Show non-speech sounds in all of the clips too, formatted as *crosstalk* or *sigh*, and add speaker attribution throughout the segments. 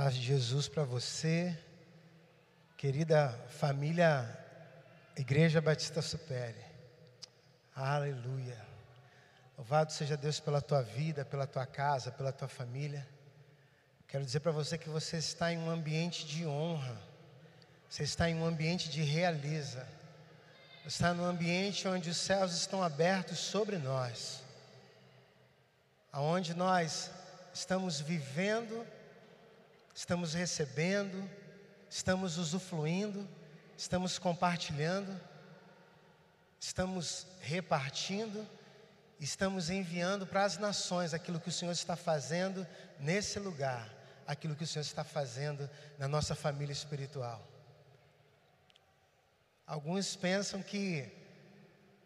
Speaker 1: paz de Jesus para você, querida família Igreja Batista Supere. Aleluia. Louvado seja Deus pela tua vida, pela tua casa, pela tua família. Quero dizer para você que você está em um ambiente de honra. Você está em um ambiente de realiza. Você está num ambiente onde os céus estão abertos sobre nós. Aonde nós estamos vivendo estamos recebendo, estamos usufruindo, estamos compartilhando, estamos repartindo, estamos enviando para as nações aquilo que o Senhor está fazendo nesse lugar, aquilo que o Senhor está fazendo na nossa família espiritual. Alguns pensam que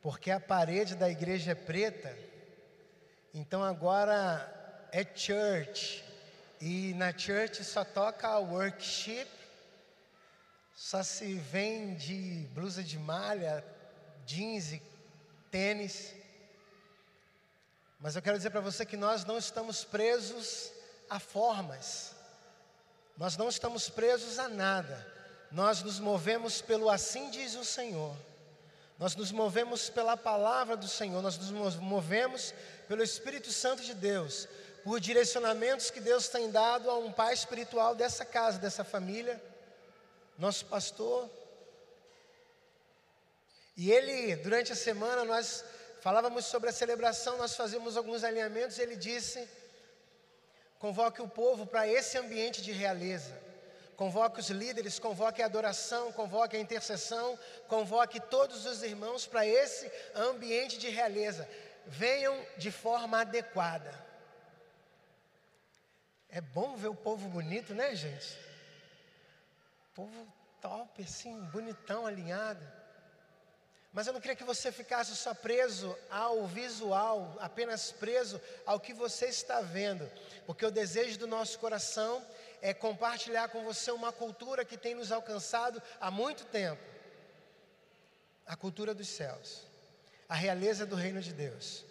Speaker 1: porque a parede da igreja é preta, então agora é church, e na church só toca worship, só se vende blusa de malha, jeans e tênis. Mas eu quero dizer para você que nós não estamos presos a formas, nós não estamos presos a nada, nós nos movemos pelo assim diz o Senhor. Nós nos movemos pela palavra do Senhor, nós nos movemos pelo Espírito Santo de Deus, por direcionamentos que Deus tem dado a um pai espiritual dessa casa, dessa família, nosso pastor. E ele, durante a semana, nós falávamos sobre a celebração, nós fazíamos alguns alinhamentos, ele disse: convoque o povo para esse ambiente de realeza. Convoque os líderes, convoque a adoração, convoque a intercessão, convoque todos os irmãos para esse ambiente de realeza. Venham de forma adequada. É bom ver o povo bonito, né, gente? Povo top, assim, bonitão, alinhado. Mas eu não queria que você ficasse só preso ao visual, apenas preso ao que você está vendo, porque o desejo do nosso coração é compartilhar com você uma cultura que tem nos alcançado há muito tempo a cultura dos céus, a realeza do reino de Deus.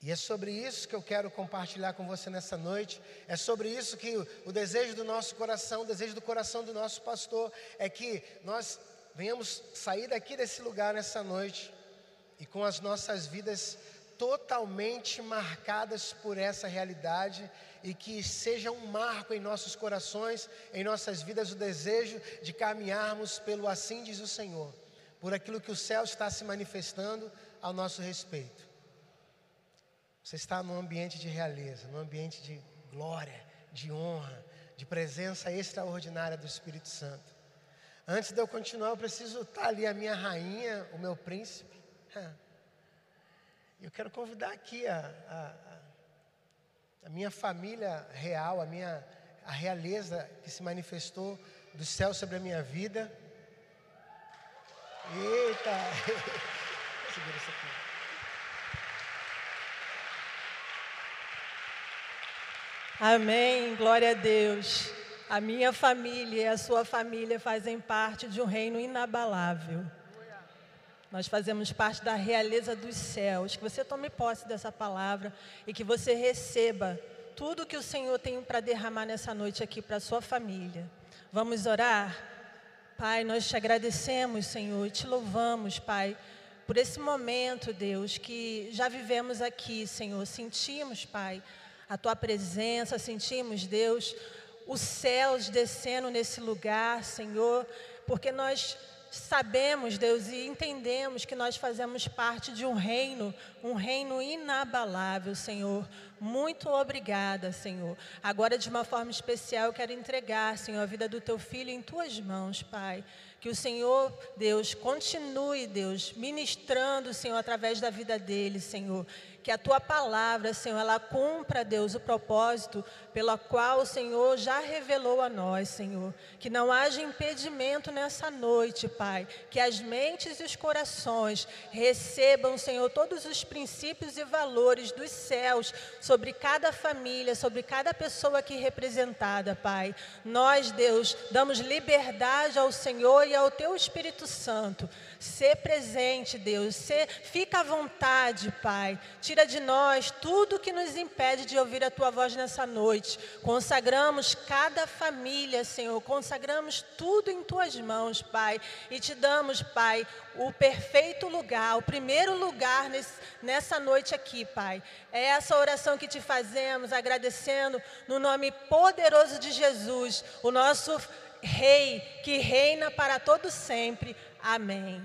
Speaker 1: E é sobre isso que eu quero compartilhar com você nessa noite. É sobre isso que o, desejo do nosso coração, o desejo do coração do nosso pastor, é que nós venhamos sair daqui desse lugar nessa noite e com as nossas vidas totalmente marcadas por essa realidade e que seja um marco em nossos corações, em nossas vidas, o desejo de caminharmos pelo assim diz o Senhor, por aquilo que o céu está se manifestando ao nosso respeito. Você está num ambiente de realeza, num ambiente de glória, de honra, de presença extraordinária do Espírito Santo. Antes de eu continuar, eu preciso estar ali a minha rainha, o meu príncipe. Eu quero convidar aqui a, a, a minha família real, a minha a realeza que se manifestou do céu sobre a minha vida. Eita! *laughs* Segura isso aqui.
Speaker 2: Amém, glória a Deus. A minha família e a sua família fazem parte de um reino inabalável. Nós fazemos parte da realeza dos céus. Que você tome posse dessa palavra e que você receba tudo que o Senhor tem para derramar nessa noite aqui para a sua família. Vamos orar? Pai, nós te agradecemos, Senhor, e te louvamos, Pai, por esse momento, Deus, que já vivemos aqui, Senhor. Sentimos, Pai, a tua presença, sentimos, Deus, os céus descendo nesse lugar, Senhor, porque nós sabemos, Deus, e entendemos que nós fazemos parte de um reino, um reino inabalável, Senhor. Muito obrigada, Senhor. Agora, de uma forma especial, eu quero entregar, Senhor, a vida do teu filho em tuas mãos, Pai. Que o Senhor, Deus, continue, Deus, ministrando, Senhor, através da vida dele, Senhor que a tua palavra, Senhor, ela cumpra, Deus, o propósito pela qual o Senhor já revelou a nós, Senhor. Que não haja impedimento nessa noite, Pai. Que as mentes e os corações recebam, Senhor, todos os princípios e valores dos céus sobre cada família, sobre cada pessoa aqui representada, Pai. Nós, Deus, damos liberdade ao Senhor e ao teu Espírito Santo. Ser presente, Deus. Ser, fica à vontade, Pai. Tira Tira de nós tudo que nos impede de ouvir a tua voz nessa noite. Consagramos cada família, Senhor. Consagramos tudo em tuas mãos, Pai. E te damos, Pai, o perfeito lugar, o primeiro lugar nesse, nessa noite aqui, Pai. É essa oração que te fazemos, agradecendo no nome poderoso de Jesus, o nosso Rei que reina para todo sempre. Amém.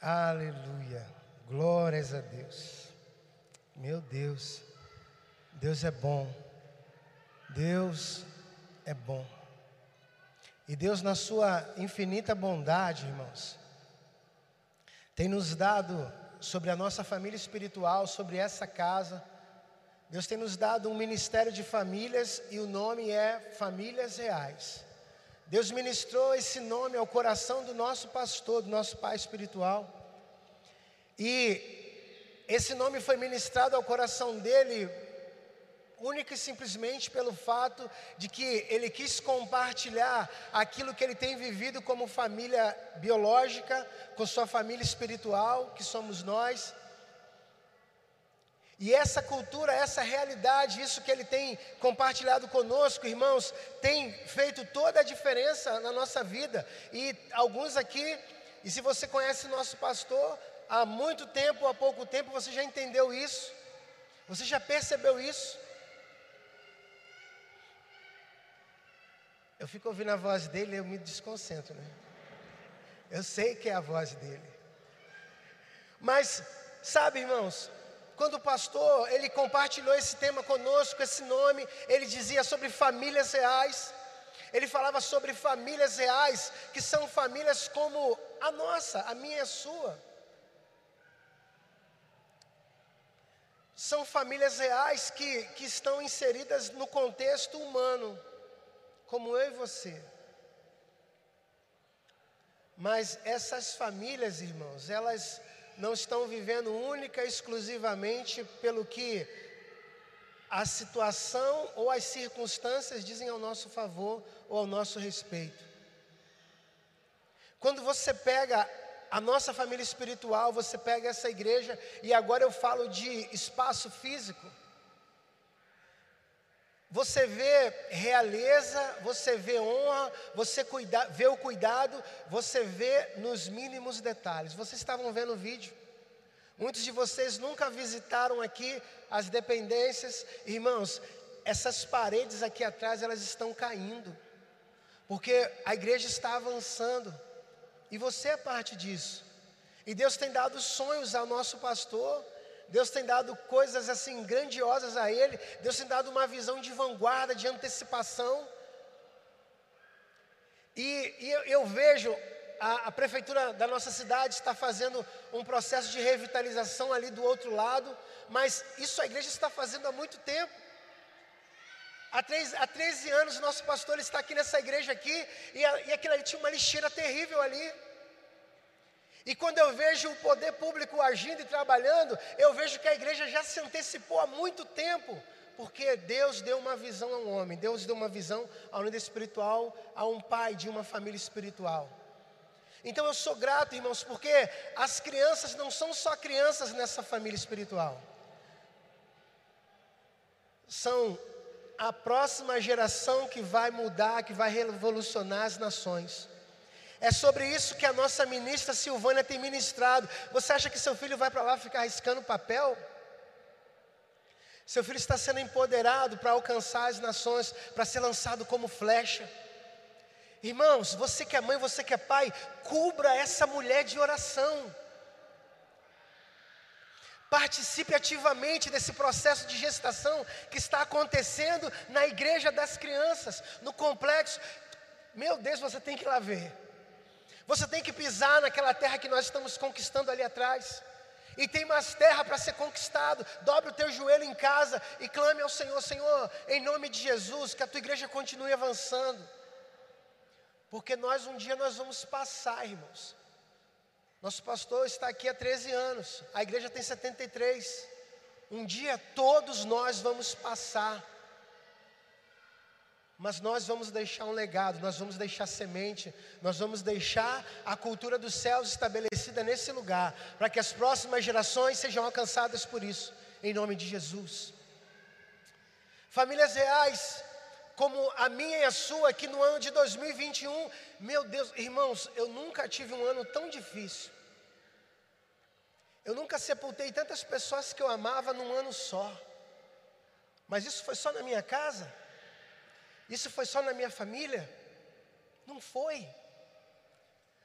Speaker 1: Aleluia. Glórias a Deus. Meu Deus. Deus é bom. Deus é bom. E Deus, na sua infinita bondade, irmãos, tem nos dado sobre a nossa família espiritual, sobre essa casa, Deus tem nos dado um ministério de famílias e o nome é Famílias Reais. Deus ministrou esse nome ao coração do nosso pastor, do nosso pai espiritual. E esse nome foi ministrado ao coração dele única e simplesmente pelo fato de que ele quis compartilhar aquilo que ele tem vivido como família biológica, com sua família espiritual, que somos nós. E essa cultura, essa realidade, isso que ele tem compartilhado conosco, irmãos, tem feito toda a diferença na nossa vida. E alguns aqui, e se você conhece nosso pastor, há muito tempo, há pouco tempo, você já entendeu isso, você já percebeu isso. Eu fico ouvindo a voz dele e eu me desconcentro, né? Eu sei que é a voz dele. Mas, sabe, irmãos, quando o pastor, ele compartilhou esse tema conosco, esse nome, ele dizia sobre famílias reais. Ele falava sobre famílias reais, que são famílias como a nossa, a minha e a sua. São famílias reais que, que estão inseridas no contexto humano, como eu e você. Mas essas famílias, irmãos, elas não estão vivendo única e exclusivamente pelo que a situação ou as circunstâncias dizem ao nosso favor ou ao nosso respeito. Quando você pega a nossa família espiritual, você pega essa igreja, e agora eu falo de espaço físico. Você vê realeza, você vê honra, você cuida, vê o cuidado, você vê nos mínimos detalhes. Vocês estavam vendo o vídeo. Muitos de vocês nunca visitaram aqui as dependências. Irmãos, essas paredes aqui atrás, elas estão caindo. Porque a igreja está avançando. E você é parte disso. E Deus tem dado sonhos ao nosso pastor Deus tem dado coisas assim grandiosas a ele, Deus tem dado uma visão de vanguarda, de antecipação. E, e eu, eu, vejo a, a, prefeitura da nossa cidade está fazendo um processo de revitalização ali do outro lado, mas isso a igreja está fazendo há muito tempo. Há, três, há 13 anos, nosso pastor está aqui nessa igreja aqui, e, a, e aquilo ali tinha uma lixeira terrível ali. E quando eu vejo o poder público agindo e trabalhando, eu vejo que a igreja já se antecipou há muito tempo, porque Deus deu uma visão a um homem, Deus deu uma visão ao líder espiritual, a um pai de uma família espiritual. Então eu sou grato, irmãos, porque as crianças não são só crianças nessa família espiritual, são a próxima geração que vai mudar, que vai revolucionar as nações. É sobre isso que a nossa ministra Silvânia tem ministrado. Você acha que seu filho vai para lá ficar riscando papel? Seu filho está sendo empoderado para alcançar as nações, para ser lançado como flecha. Irmãos, você que é mãe, você que é pai, cubra essa mulher de oração. Participe ativamente desse processo de gestação que está acontecendo na igreja das crianças, no complexo. Meu Deus, você tem que ir lá ver. Você tem que pisar naquela terra que nós estamos conquistando ali atrás. E tem mais terra para ser conquistado. Dobre o teu joelho em casa e clame ao Senhor: Senhor, em nome de Jesus, que a tua igreja continue avançando. Porque nós um dia nós vamos passar, irmãos. Nosso pastor está aqui há 13 anos, a igreja tem 73. Um dia todos nós vamos passar. Mas nós vamos deixar um legado, nós vamos deixar semente, nós vamos deixar a cultura dos céus estabelecida nesse lugar, para que as próximas gerações sejam alcançadas por isso, em nome de Jesus. Famílias reais, como a minha e a sua, que no ano de 2021, meu Deus, irmãos, eu nunca tive um ano tão difícil. Eu nunca sepultei tantas pessoas que eu amava num ano só. Mas isso foi só na minha casa? Isso foi só na minha família? Não foi.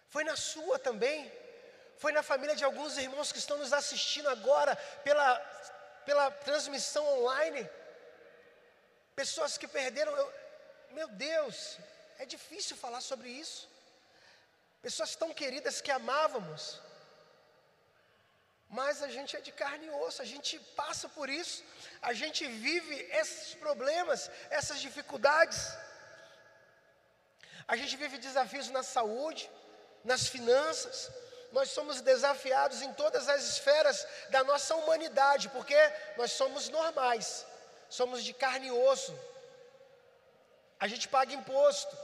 Speaker 1: Foi na sua também. Foi na família de alguns irmãos que estão nos assistindo agora pela, pela transmissão online. Pessoas que perderam. Eu, meu Deus, é difícil falar sobre isso. Pessoas tão queridas que amávamos. Mas a gente é de carne e osso, a gente passa por isso a gente vive esses problemas, essas dificuldades. A gente vive desafios na saúde, nas finanças. Nós somos desafiados em todas as esferas da nossa humanidade, porque nós somos normais, somos de carne e osso. A gente paga imposto.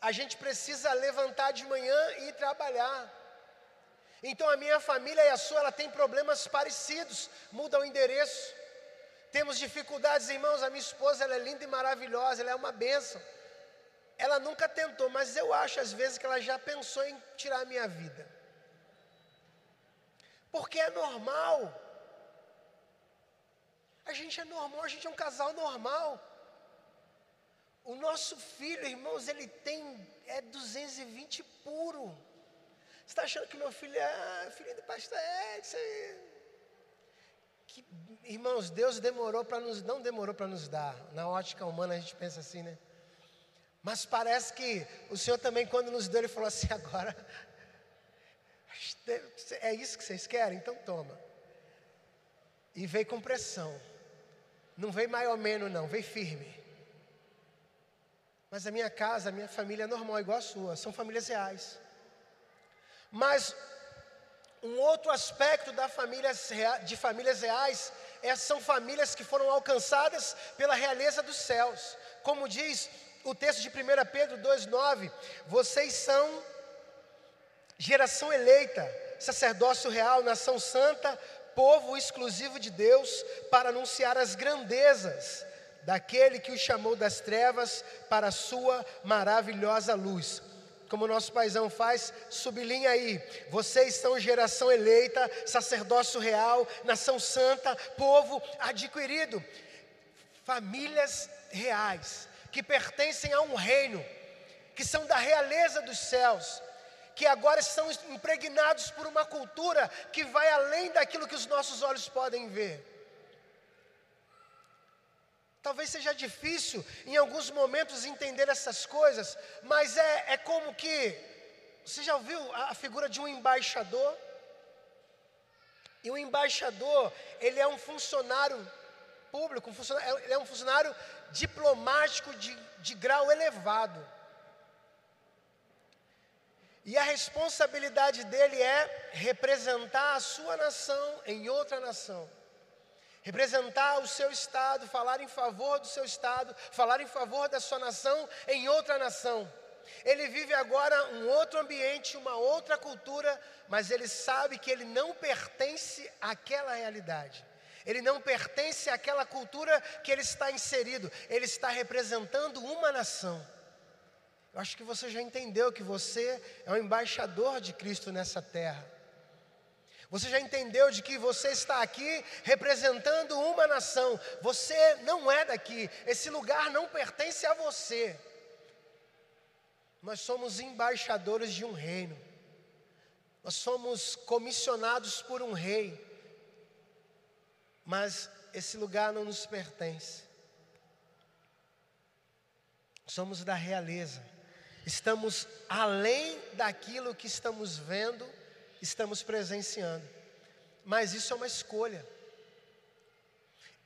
Speaker 1: A gente precisa levantar de manhã e trabalhar. Então a minha família e a sua, ela tem problemas parecidos, muda o endereço. Temos dificuldades, irmãos, a minha esposa, ela é linda e maravilhosa, ela é uma bênção. Ela nunca tentou, mas eu acho às vezes que ela já pensou em tirar a minha vida. Porque é normal. A gente é normal, a gente é um casal normal. O nosso filho, irmãos, ele tem é 220 puro. Você está achando que meu filho é filho do pastor Edson? Que, irmãos, Deus demorou para nos, não demorou para nos dar. Na ótica humana a gente pensa assim, né? Mas parece que o Senhor também, quando nos deu, Ele falou assim: *laughs* agora, é isso que vocês querem? Então toma. E veio com pressão. Não veio mais ou menos, não, veio firme. Mas a minha casa, a minha família é normal, igual a sua, são famílias reais. Mas um outro aspecto famílias, de famílias reais é, são famílias que foram alcançadas pela realeza dos céus. Como diz o texto de 1 Pedro 2,9: vocês são geração eleita, sacerdócio real, nação santa, povo exclusivo de Deus, para anunciar as grandezas daquele que os chamou das trevas para a sua maravilhosa luz como nosso paizão faz, sublinha aí. Vocês são geração eleita, sacerdócio real, nação santa, povo adquirido, famílias reais, que pertencem a um reino, que são da realeza dos céus, que agora estão impregnados por uma cultura que vai além daquilo que os nossos olhos podem ver. Talvez seja difícil em alguns momentos entender essas coisas, mas é, é como que. Você já ouviu a, figura de um embaixador? E o embaixador, ele é um funcionário público, um funcionário, ele é um funcionário diplomático de, de grau elevado. E a responsabilidade dele é representar a sua nação em outra nação representar o seu estado, falar em favor do seu estado, falar em favor da sua nação em outra nação. Ele vive agora um outro ambiente, uma outra cultura, mas ele sabe que ele não pertence àquela realidade. Ele não pertence àquela cultura que ele está inserido. Ele está representando uma nação. Eu acho que você já entendeu que você é um embaixador de Cristo nessa terra. Você já entendeu de que você está aqui representando uma nação. Você não é daqui. Esse lugar não pertence a você. Nós somos embaixadores de um reino. Nós somos comissionados por um rei. Mas esse lugar não nos pertence. Somos da realeza. Estamos além daquilo que estamos vendo estamos presenciando. Mas isso é uma escolha.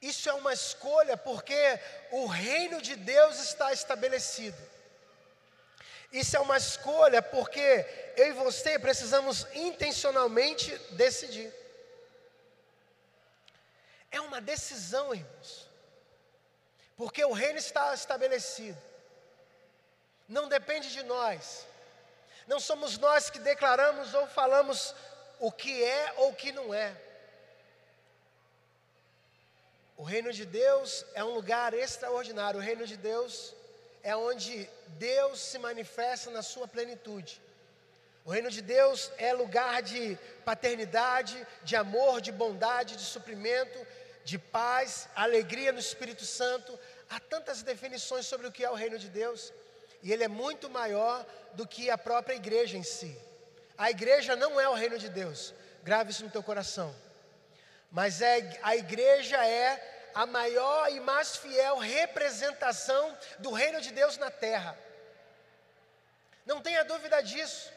Speaker 1: Isso é uma escolha porque o reino de Deus está estabelecido. Isso é uma escolha porque eu e você precisamos intencionalmente decidir. É uma decisão, irmãos. porque o reino está estabelecido. Não depende de nós. Não somos nós que declaramos ou falamos o que é ou o que não é. O reino de Deus é um lugar extraordinário. O reino de Deus é onde Deus se manifesta na sua plenitude. O reino de Deus é lugar de paternidade, de amor, de bondade, de suprimento, de paz, alegria no Espírito Santo. Há tantas definições sobre o que é o reino de Deus, e ele é muito maior do que a própria igreja em si. A igreja não é o reino de Deus, grave isso no teu coração. Mas é, a igreja é a maior e mais fiel representação do reino de Deus na terra. Não tenha dúvida disso.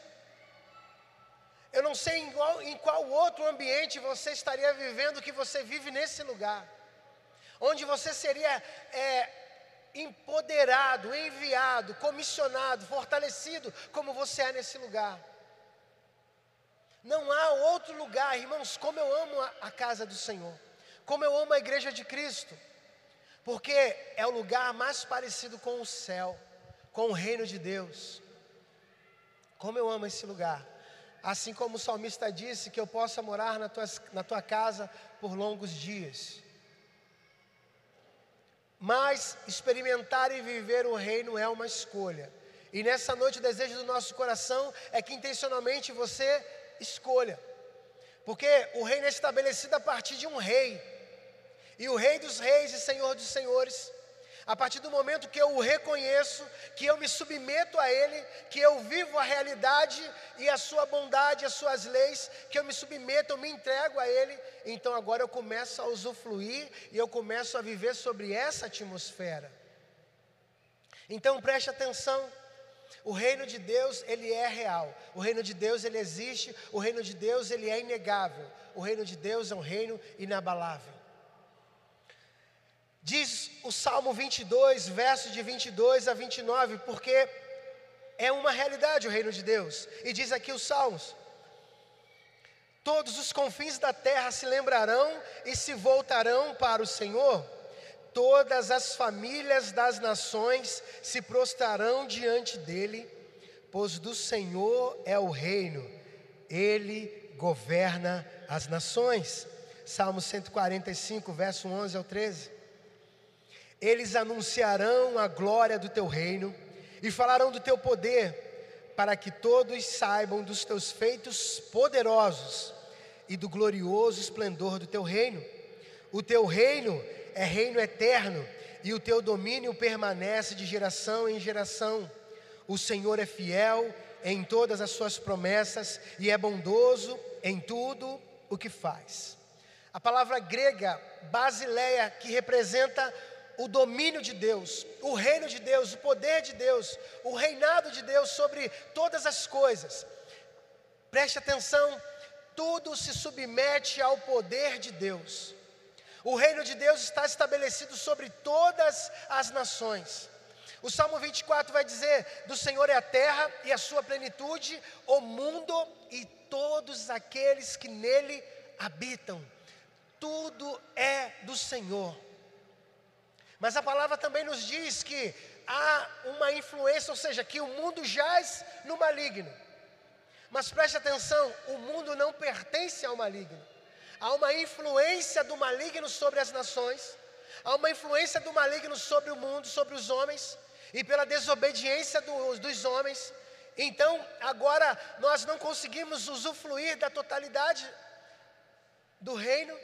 Speaker 1: Eu não sei em qual, em qual outro ambiente você estaria vivendo que você vive nesse lugar, onde você seria é, empoderado, enviado, comissionado, fortalecido, como você é nesse lugar. Não há outro lugar, irmãos, como eu amo a, casa do Senhor, como eu amo a igreja de Cristo, porque é o lugar mais parecido com o céu, com o reino de Deus. Como eu amo esse lugar. Assim como o salmista disse que eu possa morar na tua, na tua casa por longos dias. Mas experimentar e viver o reino é uma escolha. E nessa noite o desejo do nosso coração é que intencionalmente você escolha. Porque o reino é estabelecido a partir de um rei. E o rei dos reis e senhor dos senhores. A partir do momento que eu o reconheço, que eu me submeto a Ele, que eu vivo a realidade e a Sua bondade, as Suas leis, que eu me submeto, eu me entrego a Ele, então agora eu começo a usufruir e eu começo a viver sobre essa atmosfera. Então preste atenção. O reino de Deus, ele é real. O reino de Deus, ele existe. O reino de Deus, ele é inegável. O reino de Deus é um reino inabalável. Diz o Salmo 22, versos de 22 a 29, porque é uma realidade o reino de Deus. E diz aqui os Salmos: Todos os confins da terra se lembrarão e se voltarão para o Senhor todas as famílias das nações se prostrarão diante dele, pois do Senhor é o reino, ele governa as nações. Salmo 145, verso 11 ao 13. Eles anunciarão a glória do teu reino e falarão do teu poder, para que todos saibam dos teus feitos poderosos e do glorioso esplendor do teu reino. O teu reino é reino eterno e o teu domínio permanece de geração em geração. O Senhor é fiel em todas as suas promessas e é bondoso em tudo o que faz. A palavra grega basileia, que representa o domínio de Deus, o reino de Deus, o poder de Deus, o reinado de Deus sobre todas as coisas. Preste atenção, tudo se submete ao poder de Deus. O reino de Deus está estabelecido sobre todas as nações. O Salmo 24 vai dizer: Do Senhor é a terra e a sua plenitude, o mundo e todos aqueles que nele habitam. Tudo é do Senhor. Mas a palavra também nos diz que há uma influência, ou seja, que o mundo jaz no maligno. Mas preste atenção: o mundo não pertence ao maligno. Há uma influência do maligno sobre as nações, há uma influência do maligno sobre o mundo, sobre os homens, e pela desobediência dos, homens. Então, agora nós não conseguimos usufruir da totalidade do reino.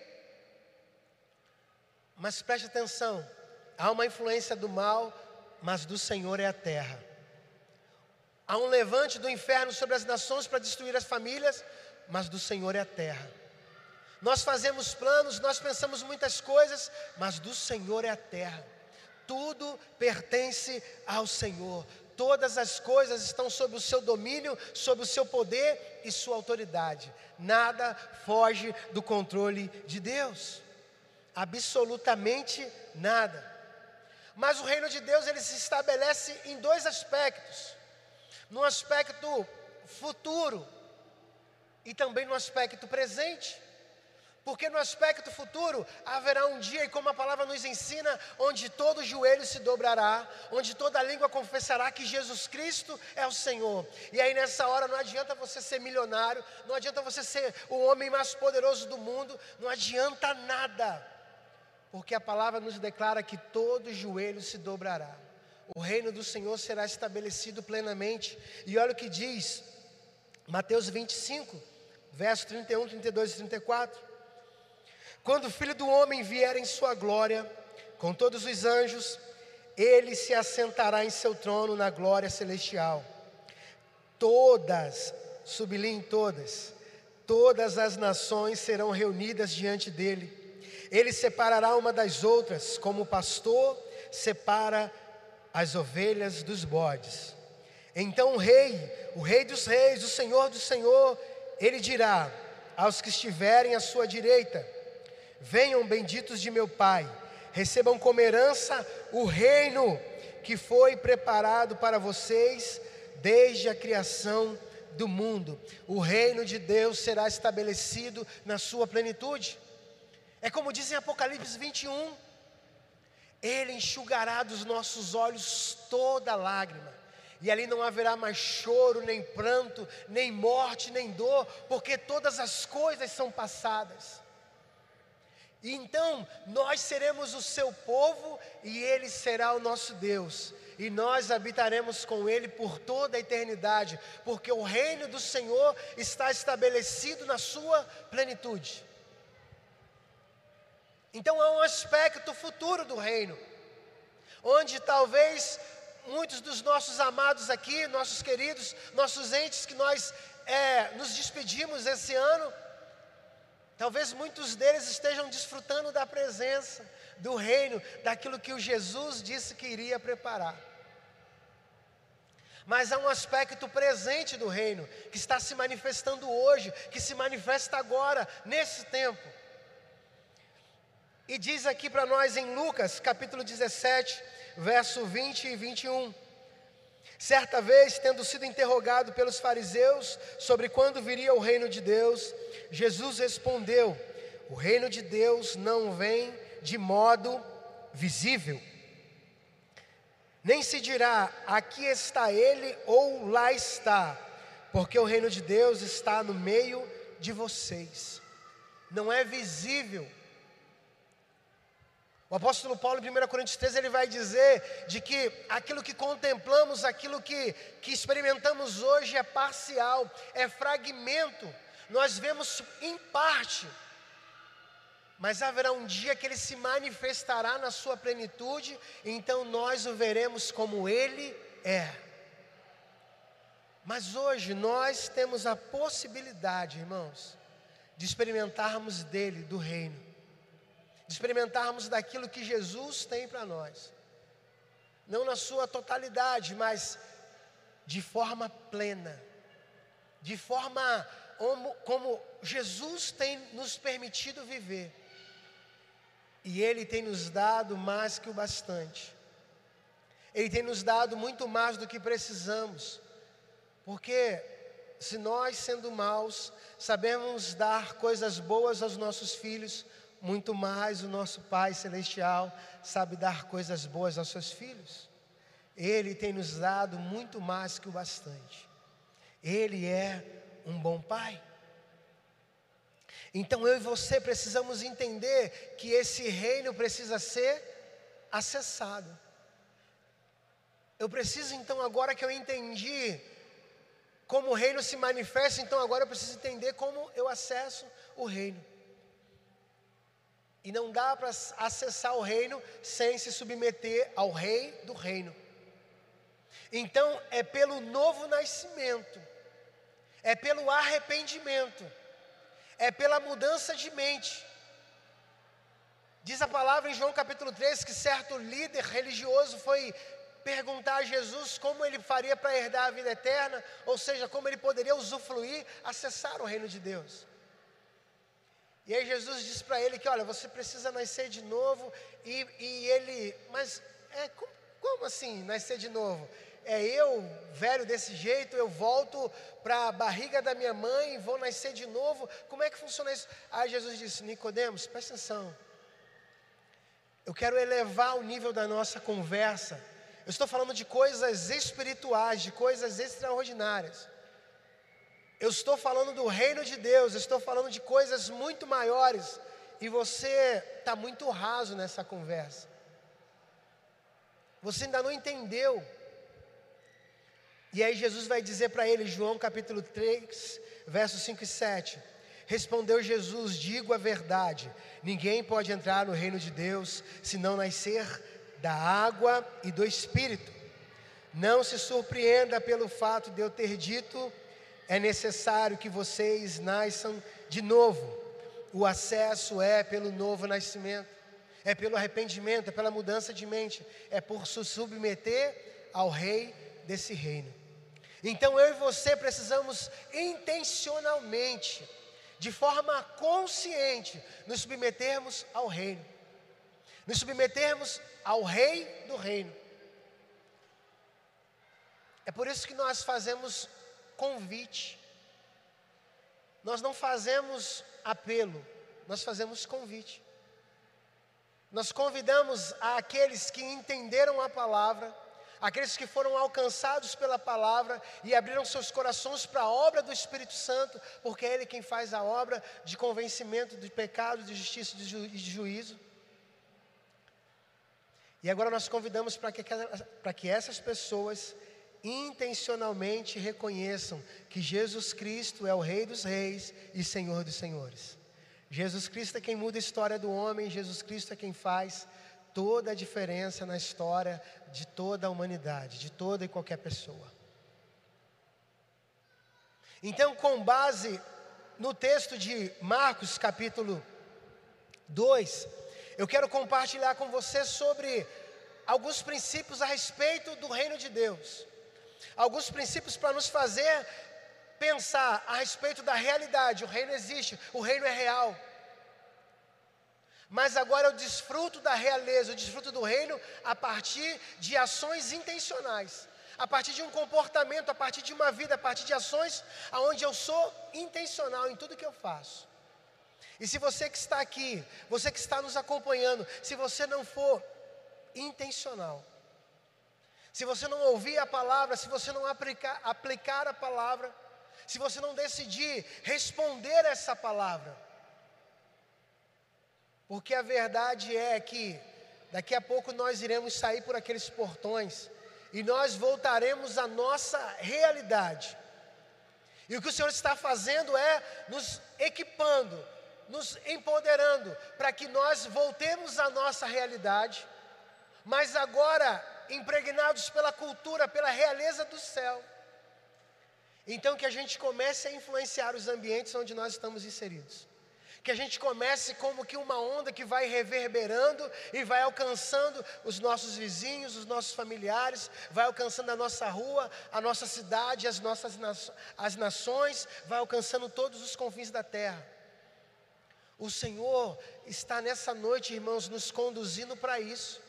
Speaker 1: Mas preste atenção: há uma influência do mal, mas do Senhor é a terra. Há um levante do inferno sobre as nações para destruir as famílias, mas do Senhor é a terra. Nós fazemos planos, nós pensamos muitas coisas, mas do Senhor é a terra. Tudo pertence ao Senhor. Todas as coisas estão sob o seu domínio, sob o seu poder e sua autoridade. Nada foge do controle de Deus. Absolutamente nada. Mas o reino de Deus ele se estabelece em dois aspectos. No aspecto futuro e também no aspecto presente. Porque no aspecto futuro haverá um dia, e como a palavra nos ensina, onde todo joelho se dobrará, onde toda língua confessará que Jesus Cristo é o Senhor. E aí nessa hora não adianta você ser milionário, não adianta você ser o homem mais poderoso do mundo, não adianta nada. Porque a palavra nos declara que todo joelho se dobrará. O reino do Senhor será estabelecido plenamente. E olha o que diz Mateus 25, verso 31, 32 e 34. Quando o filho do homem vier em sua glória, com todos os anjos, ele se assentará em seu trono na glória celestial. Todas, sublinhe todas, todas as nações serão reunidas diante dele. Ele separará uma das outras, como o pastor separa as ovelhas dos bodes. Então o rei, o rei dos reis, o senhor do senhor, ele dirá aos que estiverem à sua direita: Venham benditos de meu Pai, recebam como herança o reino que foi preparado para vocês desde a criação do mundo. O reino de Deus será estabelecido na sua plenitude. É como diz em Apocalipse 21: Ele enxugará dos nossos olhos toda lágrima, e ali não haverá mais choro, nem pranto, nem morte, nem dor, porque todas as coisas são passadas. E então nós seremos o seu povo e ele será o nosso Deus. E nós habitaremos com ele por toda a eternidade, porque o reino do Senhor está estabelecido na sua plenitude. Então há um aspecto futuro do reino, onde talvez muitos dos nossos amados aqui, nossos queridos, nossos entes que nós é, nos despedimos esse ano, Talvez muitos deles estejam desfrutando da presença, do reino, daquilo que o Jesus disse que iria preparar. Mas há um aspecto presente do reino, que está se manifestando hoje, que se manifesta agora, nesse tempo. E diz aqui para nós em Lucas, capítulo 17, verso 20 e 21. Certa vez, tendo sido interrogado pelos fariseus sobre quando viria o reino de Deus, Jesus respondeu: O reino de Deus não vem de modo visível. Nem se dirá, aqui está ele ou lá está, porque o reino de Deus está no meio de vocês. Não é visível, o apóstolo Paulo, em 1 Coríntios 13, ele vai dizer de que aquilo que contemplamos, aquilo que, que experimentamos hoje é parcial, é fragmento, nós vemos em parte, mas haverá um dia que ele se manifestará na sua plenitude, então nós o veremos como ele é. Mas hoje nós temos a possibilidade, irmãos, de experimentarmos dele, do reino de experimentarmos daquilo que Jesus tem para nós. Não na sua totalidade, mas de forma plena. De forma como, como Jesus tem nos permitido viver. E Ele tem nos dado mais que o bastante. Ele tem nos dado muito mais do que precisamos. Porque se nós, sendo maus, sabemos dar coisas boas aos nossos filhos, muito mais o nosso Pai Celestial sabe dar coisas boas aos seus filhos. Ele tem nos dado muito mais que o bastante. Ele é um bom Pai. Então eu e você precisamos entender que esse reino precisa ser acessado. Eu preciso então, agora que eu entendi como o reino se manifesta, então agora eu preciso entender como eu acesso o reino. E não dá para acessar o reino sem se submeter ao rei do reino. Então é pelo novo nascimento, é pelo arrependimento, é pela mudança de mente. Diz a palavra em João capítulo 3 que certo líder religioso foi perguntar a Jesus como ele faria para herdar a vida eterna, ou seja, como ele poderia usufruir, acessar o reino de Deus. E aí Jesus disse para ele que, olha, você precisa nascer de novo. E, e ele, mas é, como, como assim nascer de novo? é eu, velho desse jeito, eu volto para a barriga da minha mãe, vou nascer de novo. Como é que funciona isso? Aí Jesus disse: Nicodemos, presta atenção. Eu quero elevar o nível da nossa conversa. Eu estou falando de coisas espirituais, de coisas extraordinárias. Eu estou falando do reino de Deus, eu estou falando de coisas muito maiores. E você está muito raso nessa conversa. Você ainda não entendeu. E aí Jesus vai dizer para ele, João capítulo 3, versos 5 e 7. Respondeu Jesus: Digo a verdade, ninguém pode entrar no reino de Deus se não nascer da água e do espírito. Não se surpreenda pelo fato de eu ter dito: é necessário que vocês nasçam de novo. O acesso é pelo novo nascimento, é pelo arrependimento, é pela mudança de mente, é por se submeter ao rei desse reino. Então eu e você precisamos intencionalmente, de forma consciente, nos submetermos ao reino, nos submetermos ao rei do reino. É por isso que nós fazemos convite. Nós não fazemos apelo, nós fazemos convite. Nós convidamos aqueles que entenderam a palavra, aqueles que foram alcançados pela palavra e abriram seus corações para a obra do Espírito Santo, porque é Ele quem faz a obra de convencimento de pecado, de justiça e de juízo. E agora nós convidamos para que, para que essas pessoas intencionalmente reconheçam que Jesus Cristo é o Rei dos Reis e Senhor dos Senhores. Jesus Cristo é quem muda a história do homem, Jesus Cristo é quem faz toda a diferença na história de toda a humanidade, de toda e qualquer pessoa. Então, com base no texto de Marcos, capítulo 2, eu quero compartilhar com você sobre alguns princípios a respeito do reino de Deus. Alguns princípios para nos fazer pensar a respeito da realidade. O reino existe, o reino é real. Mas agora eu desfruto da realeza, eu desfruto do reino a partir de ações intencionais, a partir de um comportamento, a partir de uma vida, a partir de ações aonde eu sou intencional em tudo que eu faço. E se você que está aqui, você que está nos acompanhando, se você não for intencional, se você não ouvir a palavra, se você não aplicar, aplicar a palavra, se você não decidir responder essa palavra, porque a verdade é que daqui a pouco nós iremos sair por aqueles portões e nós voltaremos à nossa realidade. E o que o Senhor está fazendo é nos equipando, nos empoderando para que nós voltemos à nossa realidade, mas agora impregnados pela cultura, pela realeza do céu. Então, que a gente comece a influenciar os ambientes onde nós estamos inseridos. Que a gente comece como que uma onda que vai reverberando e vai alcançando os nossos vizinhos, os nossos familiares, vai alcançando a nossa rua, a nossa cidade, as nossas as nações, vai alcançando todos os confins da terra. O Senhor está nessa noite, irmãos, nos conduzindo para isso.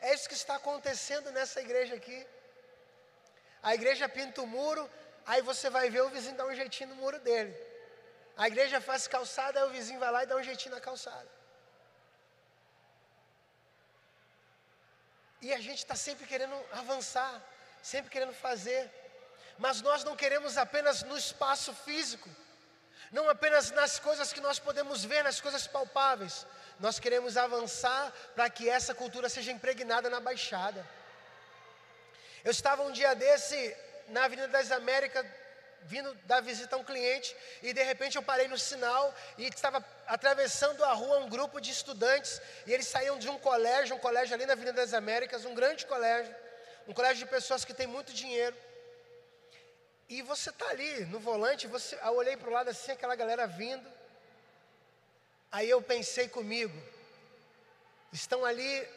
Speaker 1: É isso que está acontecendo nessa igreja aqui. A igreja pinta o muro, aí você vai ver o vizinho dar um jeitinho no muro dele. A igreja faz calçada, aí o vizinho vai lá e dá um jeitinho na calçada. E a gente está sempre querendo avançar, sempre querendo fazer. Mas nós não queremos apenas no espaço físico, não apenas nas coisas que nós podemos ver, nas coisas palpáveis, nós queremos avançar para que essa cultura seja impregnada na Baixada. Eu estava um dia desse na Avenida das Américas, vindo dar visita a um cliente, e de repente eu parei no sinal e estava atravessando a rua um grupo de estudantes, e eles saíam de um colégio, um colégio ali na Avenida das Américas, um grande colégio, um colégio de pessoas que têm muito dinheiro. E você está ali no volante, você, eu olhei para o lado assim, aquela galera vindo, Aí eu pensei comigo, estão ali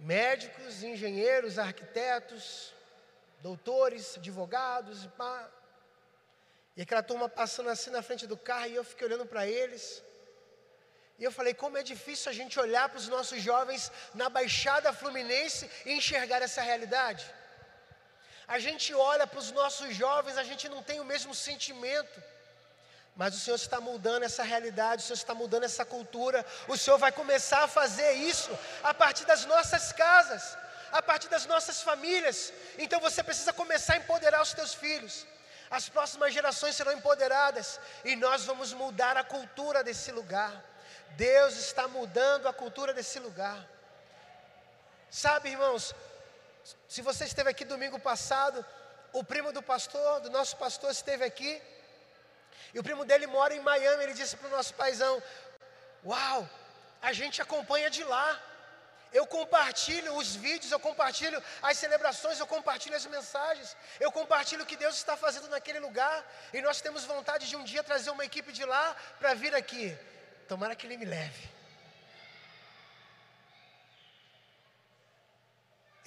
Speaker 1: médicos, engenheiros, arquitetos, doutores, advogados, pá. E aquela turma passando assim na frente do carro e eu fiquei olhando para eles. E eu falei, como é difícil a gente olhar para os nossos jovens na Baixada Fluminense e enxergar essa realidade. A gente olha para os nossos jovens, a gente não tem o mesmo sentimento. Mas o Senhor está mudando essa realidade, o Senhor está mudando essa cultura. O Senhor vai começar a fazer isso a partir das nossas casas, a partir das nossas famílias. Então você precisa começar a empoderar os teus filhos. As próximas gerações serão empoderadas e nós vamos mudar a cultura desse lugar. Deus está mudando a cultura desse lugar. Sabe, irmãos, se você esteve aqui domingo passado, o primo do pastor, do nosso pastor, esteve aqui. E o primo dele mora em Miami. Ele disse para o nosso paizão: Uau, a gente acompanha de lá. Eu compartilho os vídeos, eu compartilho as celebrações, eu compartilho as mensagens, eu compartilho o que Deus está fazendo naquele lugar. E nós temos vontade de um dia trazer uma equipe de lá para vir aqui. Tomara que Ele me leve.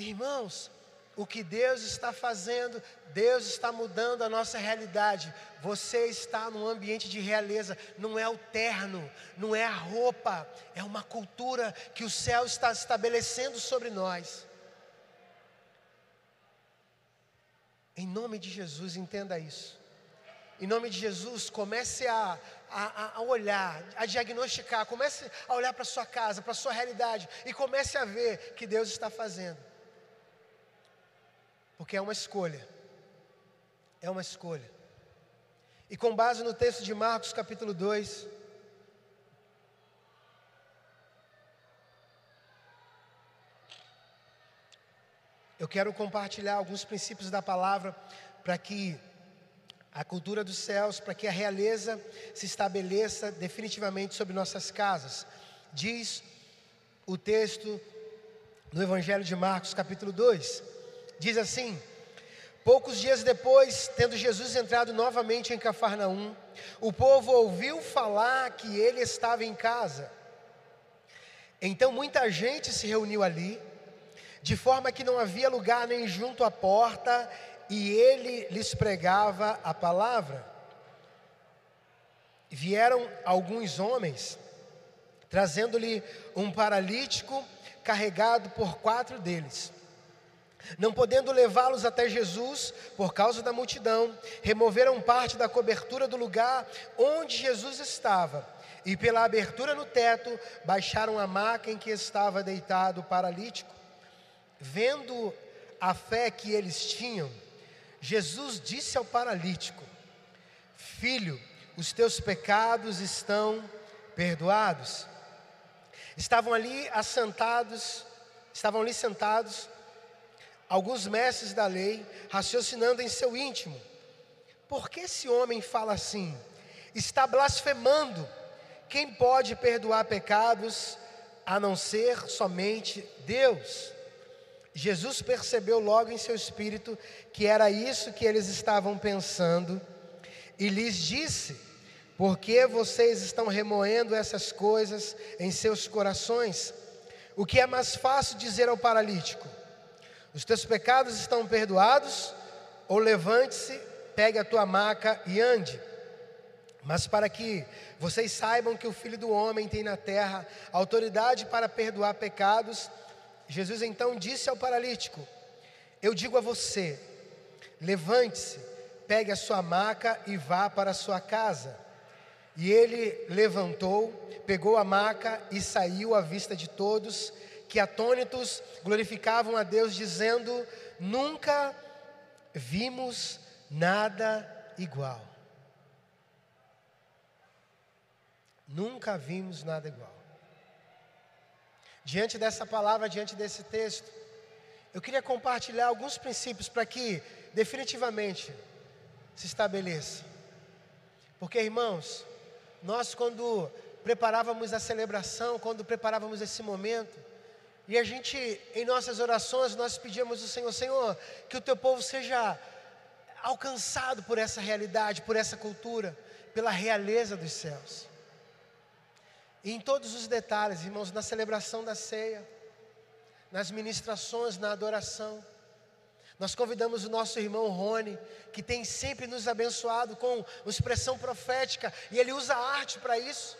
Speaker 1: Irmãos, o que Deus está fazendo, Deus está mudando a nossa realidade. Você está num ambiente de realeza, não é o terno, não é a roupa, é uma cultura que o céu está estabelecendo sobre nós. Em nome de Jesus, entenda isso. Em nome de Jesus, comece a, a, a olhar, a diagnosticar, comece a olhar para a sua casa, para a sua realidade e comece a ver que Deus está fazendo. Porque é uma escolha. É uma escolha. E com base no texto de Marcos, capítulo 2, eu quero compartilhar alguns princípios da palavra para que a cultura dos céus, para que a realeza se estabeleça definitivamente sobre nossas casas. Diz o texto no Evangelho de Marcos, capítulo 2. Diz assim: Poucos dias depois, tendo Jesus entrado novamente em Cafarnaum, o povo ouviu falar que ele estava em casa. Então muita gente se reuniu ali, de forma que não havia lugar nem junto à porta, e ele lhes pregava a palavra. Vieram alguns homens, trazendo-lhe um paralítico carregado por quatro deles. Não podendo levá-los até Jesus, por causa da multidão, removeram parte da cobertura do lugar onde Jesus estava, e pela abertura no teto, baixaram a maca em que estava deitado o paralítico. Vendo a fé que eles tinham, Jesus disse ao paralítico: Filho, os teus pecados estão perdoados. Estavam ali assentados, estavam ali sentados alguns mestres da lei, raciocinando em seu íntimo: por que esse homem fala assim? Está blasfemando. Quem pode perdoar pecados a não ser somente Deus? Jesus percebeu logo em seu espírito que era isso que eles estavam pensando e lhes disse: Por que vocês estão remoendo essas coisas em seus corações? O que é mais fácil dizer ao paralítico: os teus pecados estão perdoados, ou levante-se, pegue a tua maca e ande. Mas para que vocês saibam que o Filho do Homem tem na terra autoridade para perdoar pecados, Jesus então disse ao paralítico: Eu digo a você, levante-se, pegue a sua maca e vá para a sua casa. E ele levantou, pegou a maca e saiu à vista de todos que atônitos glorificavam a Deus, dizendo: Nunca vimos nada igual. Nunca vimos nada igual. Diante dessa palavra, diante desse texto, eu queria compartilhar alguns princípios para que definitivamente se estabeleça. Porque, irmãos, nós quando preparávamos a celebração, quando preparávamos esse momento, e a gente, em nossas orações, nós pedimos ao Senhor, Senhor, que o teu povo seja alcançado por essa realidade, por essa cultura, pela realeza dos céus. E em todos os detalhes, irmãos, na celebração da ceia, nas ministrações, na adoração, nós convidamos o nosso irmão Rony, que tem sempre nos abençoado com expressão profética, e ele usa arte para isso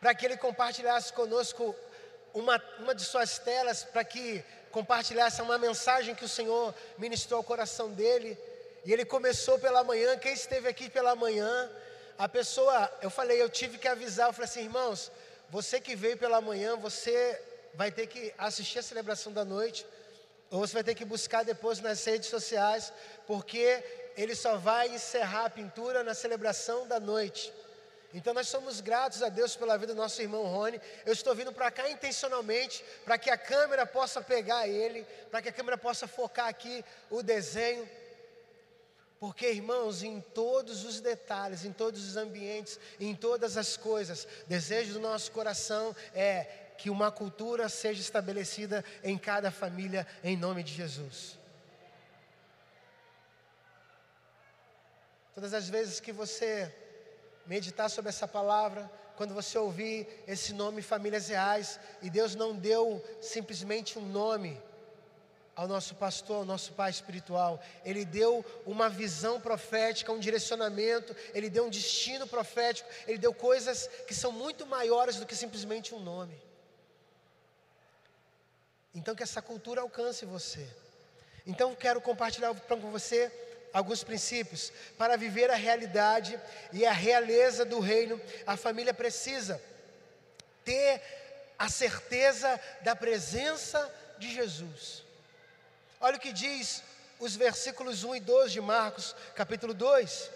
Speaker 1: para que ele compartilhasse conosco uma, uma de suas telas, para que compartilhasse uma mensagem que o Senhor ministrou ao coração dele. E ele começou pela manhã. Quem esteve aqui pela manhã, a pessoa, eu falei, eu tive que avisar, eu falei assim, irmãos, você que veio pela manhã, você vai ter que assistir a celebração da noite, ou você vai ter que buscar depois nas redes sociais, porque ele só vai encerrar a pintura na celebração da noite. Então nós somos gratos a Deus pela vida do nosso irmão Rony. Eu estou vindo para cá intencionalmente para que a câmera possa pegar ele, para que a câmera possa focar aqui o desenho. Porque, irmãos, em todos os detalhes, em todos os ambientes, em todas as coisas, desejo do nosso coração é que uma cultura seja estabelecida em cada família, em nome de Jesus. Todas as vezes que você meditar sobre essa palavra, quando você ouvir esse nome Famílias Reais, e Deus não deu simplesmente um nome ao nosso pastor, ao nosso pai espiritual, Ele deu uma visão profética, um direcionamento, Ele deu um destino profético, Ele deu coisas que são muito maiores do que simplesmente um nome. Então, que essa cultura alcance você. Então, quero compartilhar com você alguns princípios. Para viver a realidade e a realeza do reino, a família precisa ter a certeza da presença de Jesus. Olha o que diz os versículos 1 e 2 de Marcos, capítulo 2.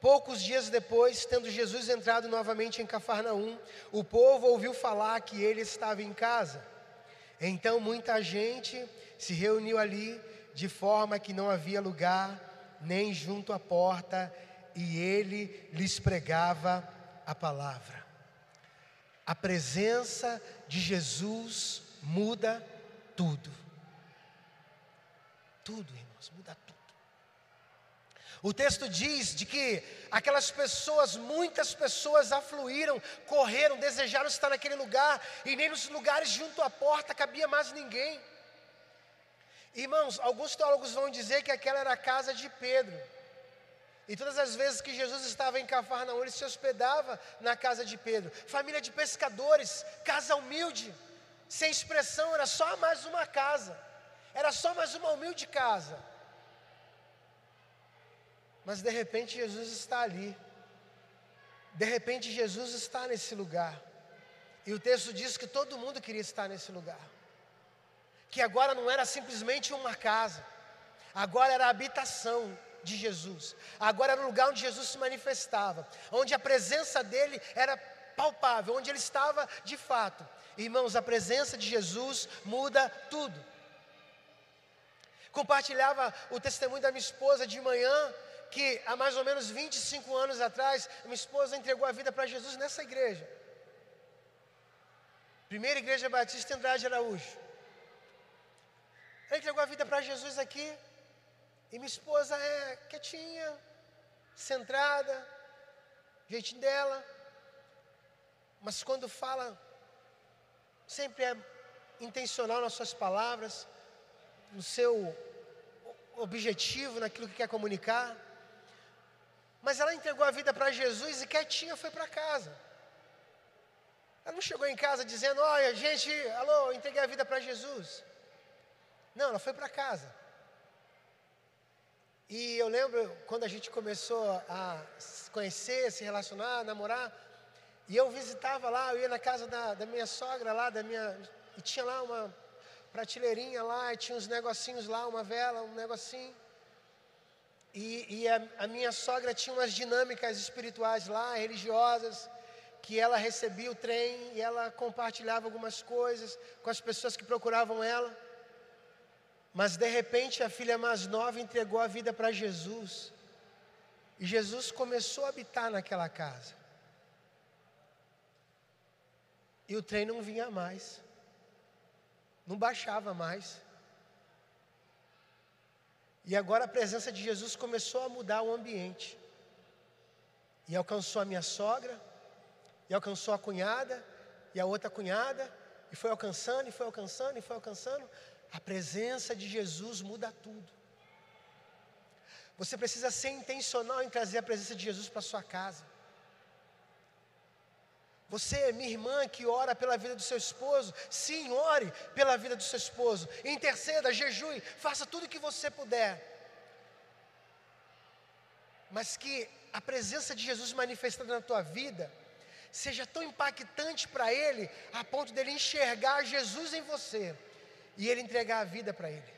Speaker 1: Poucos dias depois, tendo Jesus entrado novamente em Cafarnaum, o povo ouviu falar que ele estava em casa. Então muita gente se reuniu ali, de forma que não havia lugar nem junto à porta, e ele lhes pregava a palavra. A presença de Jesus muda tudo. Tudo, irmãos, muda tudo. O texto diz de que aquelas pessoas, muitas pessoas afluíram, correram, desejaram estar naquele lugar, e nem nos lugares junto à porta cabia mais ninguém. Irmãos, alguns teólogos vão dizer que aquela era a casa de Pedro. E todas as vezes que Jesus estava em Cafarnaum, ele se hospedava na casa de Pedro. Família de pescadores, casa humilde, sem expressão, era só mais uma casa. Era só mais uma humilde casa. Mas de repente Jesus está ali. De repente Jesus está nesse lugar. E o texto diz que todo mundo queria estar nesse lugar. Que agora não era simplesmente uma casa, agora era a habitação de Jesus. Agora era o lugar onde Jesus se manifestava, onde a presença dele era palpável, onde ele estava de fato. Irmãos, a presença de Jesus muda tudo. Compartilhava o testemunho da minha esposa de manhã, que há mais ou menos 25 anos atrás, minha esposa entregou a vida para Jesus nessa igreja. Primeira Igreja Batista Andrade Araújo. Entregou a vida para Jesus aqui. E minha esposa é quietinha, centrada, jeitinho dela. Mas quando fala, sempre é intencional nas suas palavras, no seu objetivo, naquilo que quer comunicar. Mas ela entregou a vida para Jesus e quietinha foi para casa. Ela não chegou em casa dizendo: Olha, gente, alô, entreguei a vida para Jesus. Não, ela foi para casa. E eu lembro quando a gente começou a se conhecer, se relacionar, namorar, e eu visitava lá, eu ia na casa da, da minha sogra lá, da minha. E tinha lá uma prateleirinha lá, e tinha uns negocinhos lá, uma vela, um negocinho. E, e a, a, minha sogra tinha umas dinâmicas espirituais lá, religiosas, que ela recebia o trem e ela compartilhava algumas coisas com as pessoas que procuravam ela. Mas de repente a filha mais nova entregou a vida para Jesus. E Jesus começou a habitar naquela casa. E o trem não vinha mais. Não baixava mais. E agora a presença de Jesus começou a mudar o ambiente. E alcançou a minha sogra, e alcançou a cunhada, e a outra cunhada, e foi alcançando, e foi alcançando, e foi alcançando. A presença de Jesus muda tudo. Você precisa ser intencional em trazer a presença de Jesus para sua casa. Você, minha irmã, que ora pela vida do seu esposo, sim, ore pela vida do seu esposo. Interceda, jejue, faça tudo o que você puder. Mas que a presença de Jesus manifestada na tua vida seja tão impactante para ele, a ponto dele enxergar Jesus em você e ele entregar a vida para ele.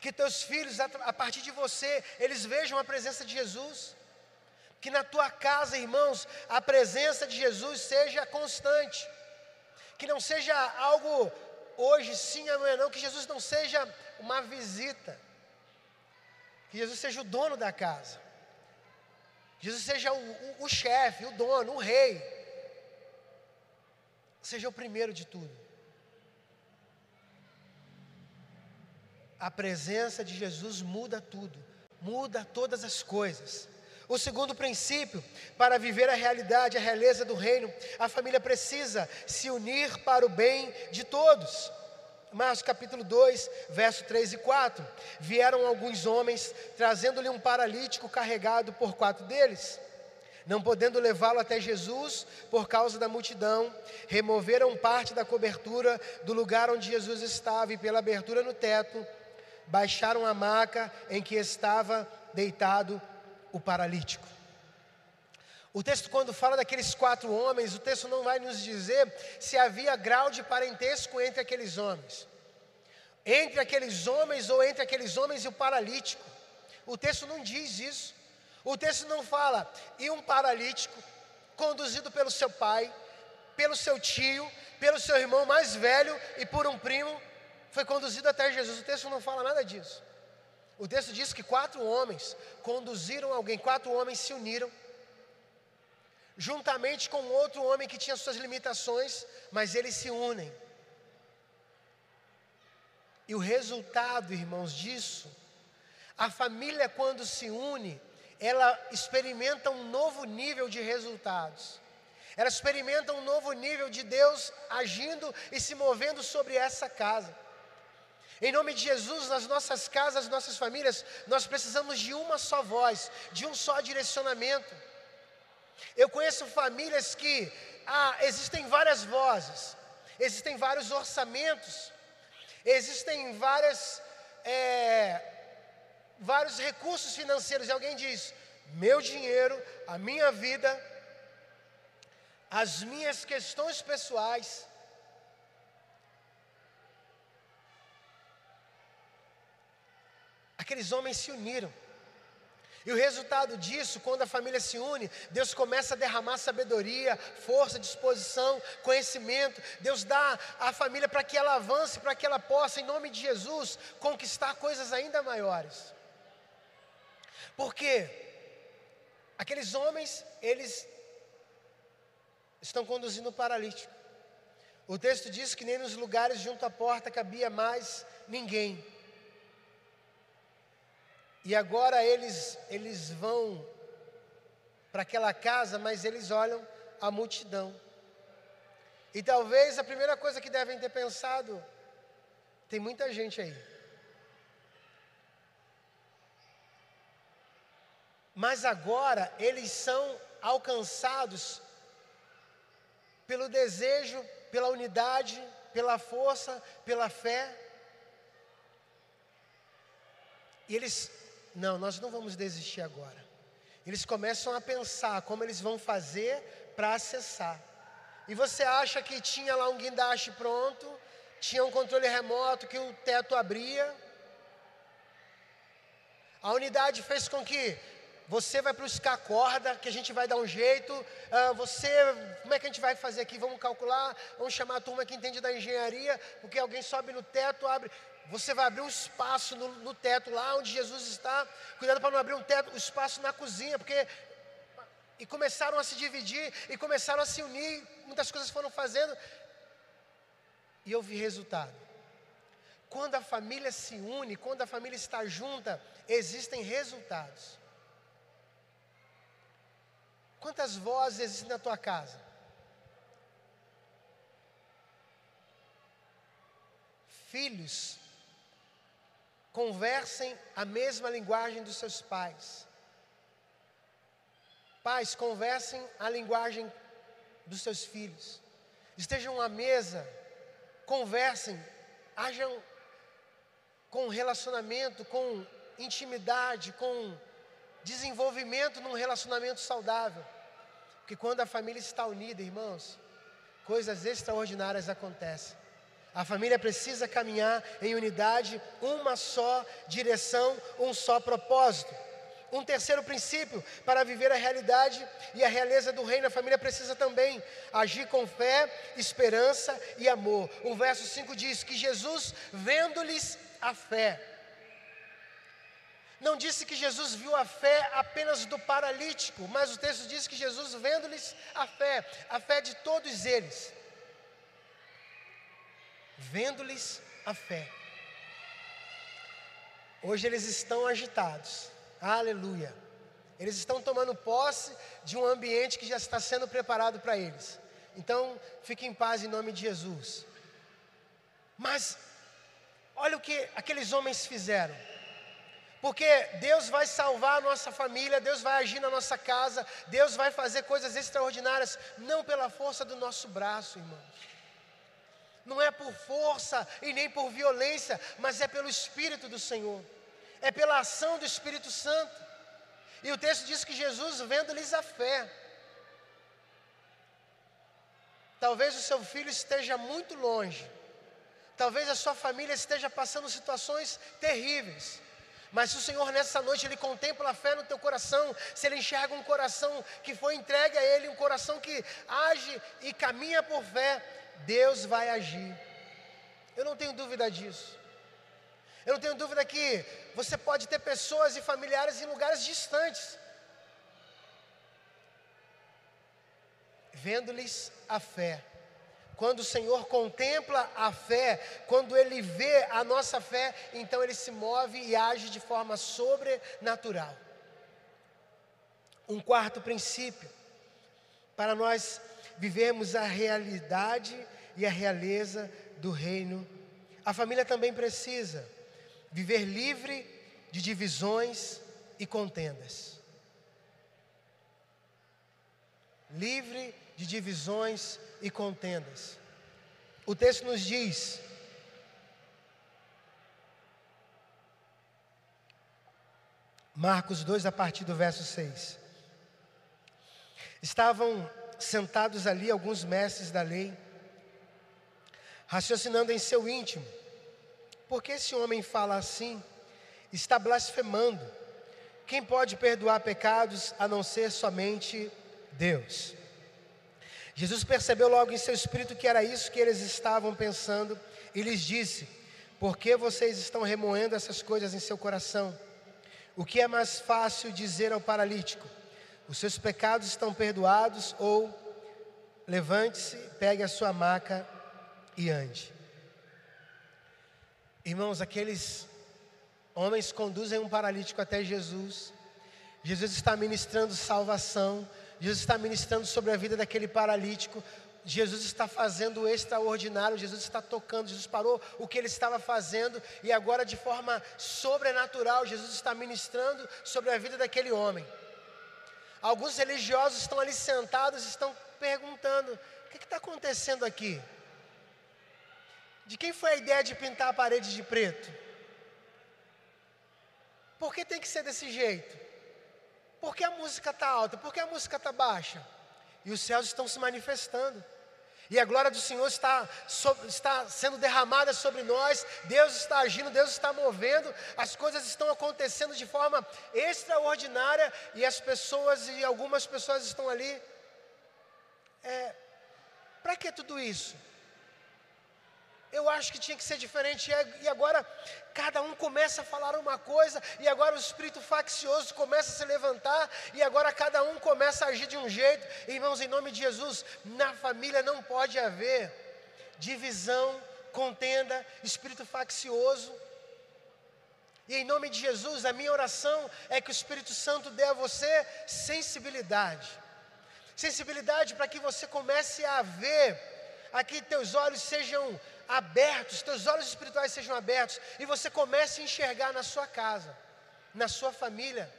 Speaker 1: Que teus filhos, a partir de você, eles vejam a presença de Jesus. Que na tua casa, irmãos, a presença de Jesus seja constante. Que não seja algo hoje sim, amanhã não. Que Jesus não seja uma visita. Que Jesus seja o dono da casa. Que Jesus seja o, o, o chefe, o dono, o rei. Seja o primeiro de tudo. A presença de Jesus muda tudo, muda todas as coisas. O segundo princípio, para viver a realidade, a realeza do reino, a família precisa se unir para o bem de todos. Marcos capítulo 2, verso 3 e 4. Vieram alguns homens, trazendo-lhe um paralítico carregado por quatro deles. Não podendo levá-lo até Jesus por causa da multidão, removeram parte da cobertura do lugar onde Jesus estava e pela abertura no teto, baixaram a maca em que estava deitado o paralítico. O texto, quando fala daqueles quatro homens, o texto não vai nos dizer se havia grau de parentesco entre aqueles homens. Entre aqueles homens ou entre aqueles homens e o paralítico. O texto não diz isso. O texto não fala, e um paralítico conduzido pelo seu pai, pelo seu tio, pelo seu irmão mais velho e por um primo, foi conduzido até Jesus. O texto não fala nada disso. O texto diz que quatro homens conduziram alguém, quatro homens se uniram, juntamente com outro homem que tinha suas limitações, mas eles se unem. E o resultado, irmãos, disso, a família quando se une, ela experimenta um novo nível de resultados. Ela experimenta um novo nível de Deus agindo e se movendo sobre essa casa. Em nome de Jesus, nas nossas casas, nas nossas famílias, nós precisamos de uma só voz, de um só direcionamento. Eu conheço famílias que ah, existem várias vozes, existem vários orçamentos, existem várias, é, vários recursos financeiros, e alguém diz: meu dinheiro, a minha vida, as minhas questões pessoais, Aqueles homens se uniram. E o resultado disso, quando a família se une, Deus começa a derramar sabedoria, força, disposição, conhecimento. Deus dá à família para que ela avance, para que ela possa, em nome de Jesus, conquistar coisas ainda maiores. Porque aqueles homens, eles estão conduzindo o paralítico. O texto diz que nem nos lugares junto à porta cabia mais ninguém. E agora eles, eles vão para aquela casa, mas eles olham a multidão. E talvez a primeira coisa que devem ter pensado: tem muita gente aí. Mas agora eles são alcançados pelo desejo, pela unidade, pela força, pela fé. E eles não, nós não vamos desistir agora. Eles começam a pensar como eles vão fazer para acessar. E você acha que tinha lá um guindaste pronto, tinha um controle remoto que o teto abria. A unidade fez com que você vai buscar a corda, que a gente vai dar um jeito. Uh, você, como é que a gente vai fazer aqui? Vamos calcular, vamos chamar a turma que entende da engenharia, porque alguém sobe no teto, abre. Você vai abrir um espaço no, no teto, lá onde Jesus está. Cuidado para não abrir um teto, um espaço na cozinha, porque. E começaram a se dividir, e começaram a se unir, muitas coisas foram fazendo. E eu vi resultado. Quando a família se une, quando a família está junta, existem resultados. Quantas vozes existem na tua casa? Filhos conversem a mesma linguagem dos seus pais. Pais, conversem a linguagem dos seus filhos. Estejam à mesa, conversem, hajam com relacionamento, com intimidade, com desenvolvimento num relacionamento saudável. Porque quando a família está unida, irmãos, coisas extraordinárias acontecem. A família precisa caminhar em unidade, uma só direção, um só propósito. Um terceiro princípio, para viver a realidade e a realeza do reino, a família precisa também agir com fé, esperança e amor. O verso 5 diz que Jesus, vendo-lhes a fé, não disse que Jesus viu a fé apenas do paralítico, mas o texto diz que Jesus, vendo-lhes a fé, a fé de todos eles, vendo-lhes a fé. Hoje eles estão agitados, aleluia. Eles estão tomando posse de um ambiente que já está sendo preparado para eles. Então, fique em paz em nome de Jesus. Mas, olha o que aqueles homens fizeram. Porque Deus vai salvar a nossa família, Deus vai agir na nossa casa, Deus vai fazer coisas extraordinárias, não pela força do nosso braço, irmãos. Não é por força e nem por violência, mas é pelo Espírito do Senhor, é pela ação do Espírito Santo. E o texto diz que Jesus, vendo-lhes a fé, talvez o seu filho esteja muito longe, talvez a sua família esteja passando situações terríveis. Mas se o Senhor nessa noite ele contempla a fé no teu coração, se ele enxerga um coração que foi entregue a ele, um coração que age e caminha por fé, Deus vai agir. Eu não tenho dúvida disso. Eu não tenho dúvida que você pode ter pessoas e familiares em lugares distantes, vendo-lhes a fé. Quando o Senhor contempla a fé, quando Ele vê a nossa fé, então Ele se move e age de forma sobrenatural. Um quarto princípio, para nós vivermos a realidade e a realeza do reino, a família também precisa viver livre de divisões e contendas. Livre de divisões e contendas. O texto nos diz: Marcos 2, a partir do verso 6. Estavam sentados ali alguns mestres da lei, raciocinando em seu íntimo: por que esse homem fala assim? Está blasfemando. Quem pode perdoar pecados a não ser somente Deus? Jesus percebeu logo em seu espírito que era isso que eles estavam pensando e lhes disse: Por que vocês estão remoendo essas coisas em seu coração? O que é mais fácil dizer ao paralítico: Os seus pecados estão perdoados? Ou levante-se, pegue a sua maca e ande. Irmãos, aqueles homens conduzem um paralítico até Jesus. Jesus está ministrando salvação, Jesus está ministrando sobre a vida daquele paralítico. Jesus está fazendo o extraordinário, Jesus está tocando, Jesus parou o que ele estava fazendo e agora, de forma sobrenatural, Jesus está ministrando sobre a vida daquele homem. Alguns religiosos estão ali sentados estão perguntando: o que está acontecendo aqui? De quem foi a ideia de pintar a parede de preto? Por que tem que ser desse jeito? Por que a música está alta? Por que a música está baixa? E os céus estão se manifestando. E a glória do Senhor está, está sendo derramada sobre nós, Deus está agindo, Deus está movendo, as coisas estão acontecendo de forma extraordinária e as pessoas, e algumas pessoas estão ali. É, Para que tudo isso? Eu acho que tinha que ser diferente. E agora cada um começa a falar uma coisa, e agora o espírito faccioso começa a se levantar, e agora cada um começa a agir de um jeito. Irmãos, em nome de Jesus, na família não pode haver divisão, contenda, espírito faccioso. E em nome de Jesus, a minha oração é que o Espírito Santo dê a você sensibilidade. Sensibilidade para que você comece a ver, a que teus olhos sejam abertos, teus olhos espirituais sejam abertos e você comece a enxergar na sua casa, na sua família,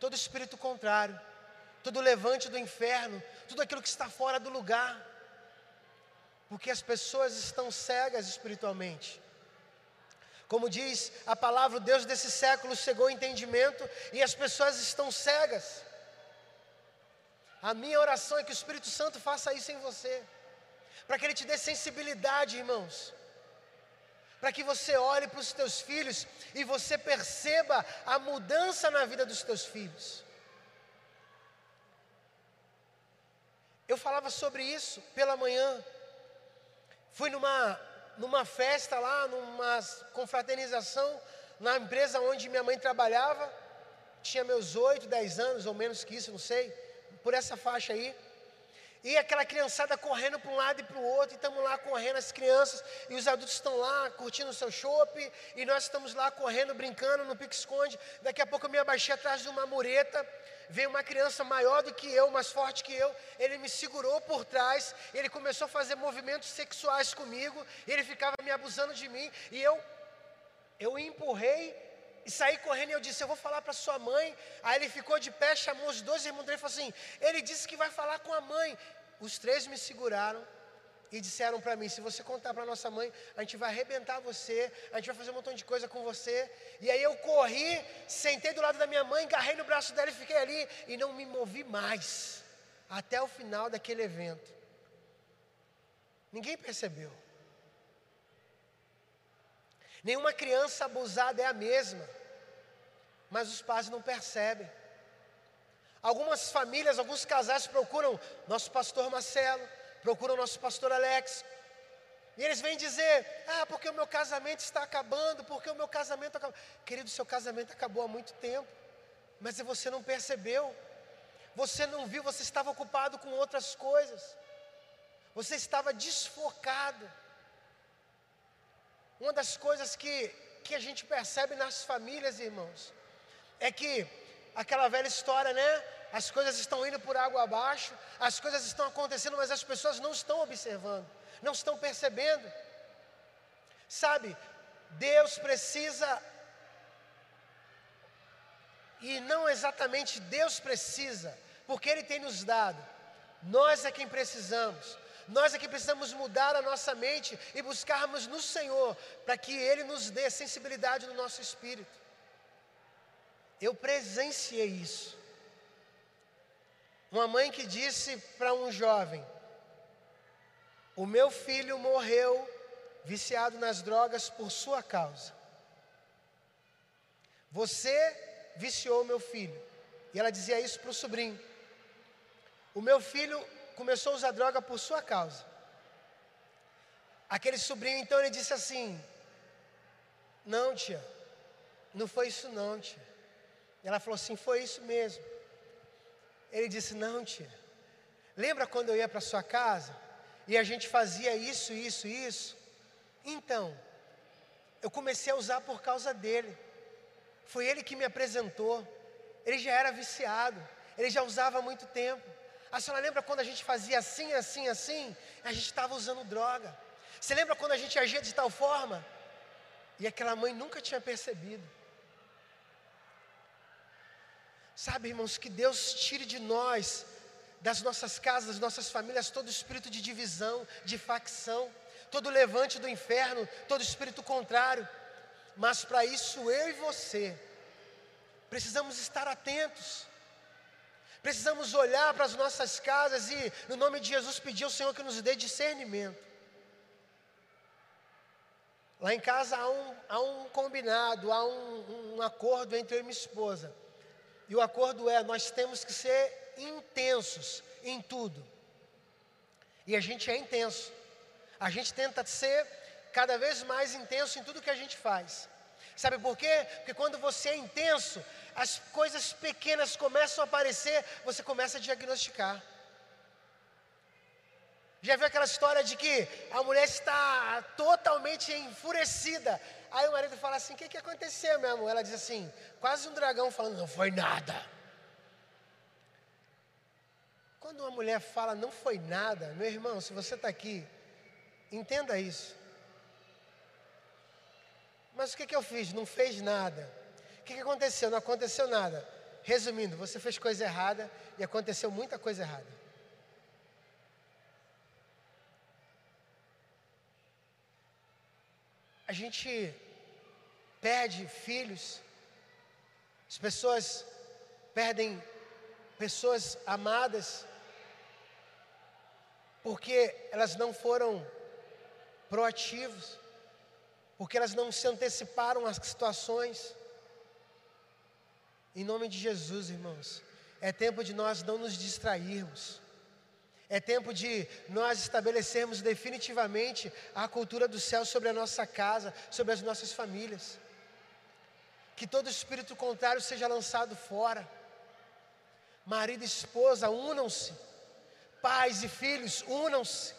Speaker 1: todo espírito contrário, todo levante do inferno, tudo aquilo que está fora do lugar, porque as pessoas estão cegas espiritualmente. Como diz a palavra, o Deus desse século cegou o entendimento e as pessoas estão cegas. A minha oração é que o Espírito Santo faça isso em você, para que ele te dê sensibilidade, irmãos para que você olhe para os teus filhos e você perceba a mudança na vida dos teus filhos. Eu falava sobre isso pela manhã. Fui numa, numa festa lá, numa confraternização, na empresa onde minha mãe trabalhava. Tinha meus oito, dez anos, ou menos que isso, não sei, por essa faixa aí. E aquela criançada correndo para um lado e para o outro, e estamos lá correndo, as crianças, e os adultos estão lá curtindo o seu chopp, e nós estamos lá correndo, brincando no pique-esconde. Daqui a pouco eu me abaixei atrás de uma mureta, veio uma criança maior do que eu, mais forte que eu, ele me segurou por trás, ele começou a fazer movimentos sexuais comigo, ele ficava me abusando de mim, e eu, eu empurrei e saí correndo e eu disse: Eu vou falar para sua mãe. Aí ele ficou de pé, chamou os dois irmãos dele e falou assim: Ele disse que vai falar com a mãe. Os três me seguraram e disseram para mim: Se você contar para nossa mãe, a gente vai arrebentar você, a gente vai fazer um montão de coisa com você. E aí eu corri, sentei do lado da minha mãe, agarrei no braço dela e fiquei ali e não me movi mais até o final daquele evento. Ninguém percebeu. Nenhuma criança abusada é a mesma, mas os pais não percebem. Algumas famílias, alguns casais procuram nosso pastor Marcelo, procuram nosso pastor Alex, e eles vêm dizer: Ah, porque o meu casamento está acabando, porque o meu casamento acabou. Querido, seu casamento acabou há muito tempo, mas você não percebeu, você não viu, você estava ocupado com outras coisas, você estava desfocado. Uma das coisas que, que a gente percebe nas famílias, irmãos, é que aquela velha história, né? As coisas estão indo por água abaixo, as coisas estão acontecendo, mas as pessoas não estão observando, não estão percebendo. Sabe, Deus precisa, e não exatamente Deus precisa, porque Ele tem nos dado, nós é quem precisamos. Nós aqui precisamos mudar a nossa mente e buscarmos no Senhor, para que Ele nos dê sensibilidade no nosso espírito. Eu presenciei isso. Uma mãe que disse para um jovem: O meu filho morreu viciado nas drogas por sua causa. Você viciou meu filho. E ela dizia isso para o sobrinho. O meu filho começou a usar droga por sua causa. Aquele sobrinho então ele disse assim: Não, tia, não foi isso não, tia. Ela falou assim: Foi isso mesmo. Ele disse: Não, tia. Lembra quando eu ia para sua casa e a gente fazia isso, isso, isso? Então, eu comecei a usar por causa dele. Foi ele que me apresentou. Ele já era viciado. Ele já usava há muito tempo. A senhora lembra quando a gente fazia assim, assim, assim? A gente estava usando droga. Você lembra quando a gente agia de tal forma? E aquela mãe nunca tinha percebido. Sabe, irmãos, que Deus tire de nós, das nossas casas, das nossas famílias, todo espírito de divisão, de facção, todo levante do inferno, todo espírito contrário. Mas para isso eu e você precisamos estar atentos. Precisamos olhar para as nossas casas e, no nome de Jesus, pedir ao Senhor que nos dê discernimento. Lá em casa há um, há um combinado, há um, um acordo entre eu e minha esposa. E o acordo é: nós temos que ser intensos em tudo. E a gente é intenso. A gente tenta ser cada vez mais intenso em tudo que a gente faz. Sabe por quê? Porque quando você é intenso, as coisas pequenas começam a aparecer, você começa a diagnosticar. Já viu aquela história de que a mulher está totalmente enfurecida? Aí o marido fala assim: O que, que aconteceu, meu amor? Ela diz assim: Quase um dragão falando, não foi nada. Quando uma mulher fala, não foi nada, meu irmão, se você está aqui, entenda isso. Mas o que, que eu fiz? Não fez nada. O que, que aconteceu? Não aconteceu nada. Resumindo, você fez coisa errada e aconteceu muita coisa errada. A gente perde filhos, as pessoas perdem pessoas amadas, porque elas não foram proativos, porque elas não se anteciparam às situações. Em nome de Jesus, irmãos, é tempo de nós não nos distrairmos. É tempo de nós estabelecermos definitivamente a cultura do céu sobre a nossa casa, sobre as nossas famílias. Que todo espírito contrário seja lançado fora. Marido e esposa, unam-se. Pais e filhos, unam-se.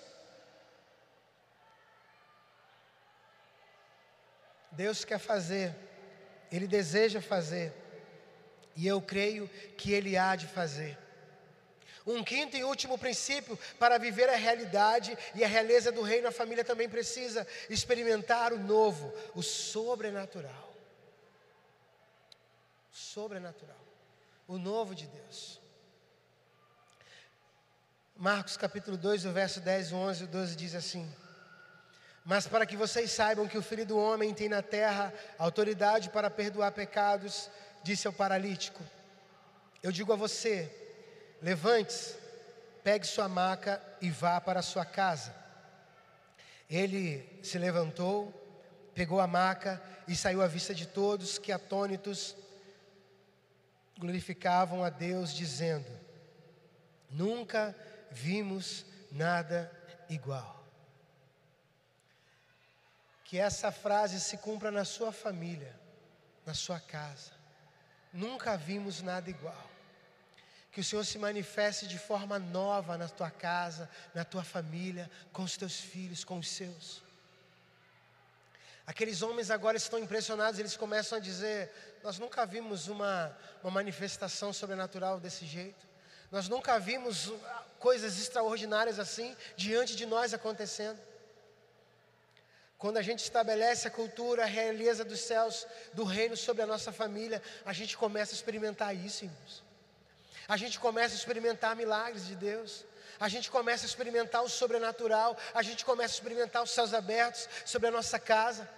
Speaker 1: Deus quer fazer, Ele deseja fazer, e eu creio que Ele há de fazer. Um quinto e último princípio para viver a realidade e a realeza do reino, a família também precisa experimentar o novo, o sobrenatural. Sobrenatural. O novo de Deus. Marcos capítulo 2, o verso 10, 11 e 12 diz assim: Mas para que vocês saibam que o Filho do Homem tem na terra autoridade para perdoar pecados, disse ao paralítico: Eu digo a você, Levante-se, pegue sua maca e vá para sua casa. Ele se levantou, pegou a maca e saiu à vista de todos que, atônitos, glorificavam a Deus, dizendo: Nunca vimos nada igual. Que essa frase se cumpra na sua família, na sua casa. Nunca vimos nada igual. Que o Senhor se manifeste de forma nova na tua casa, na tua família, com os teus filhos, com os seus. Aqueles homens agora estão impressionados, eles começam a dizer: Nós nunca vimos uma, uma manifestação sobrenatural desse jeito, nós nunca vimos coisas extraordinárias assim diante de nós acontecendo. Quando a gente estabelece a cultura, a realeza dos céus, do reino sobre a nossa família, a gente começa a experimentar isso, irmãos. A gente começa a experimentar milagres de Deus. A gente começa a experimentar o sobrenatural. A gente começa a experimentar os céus abertos sobre a nossa casa.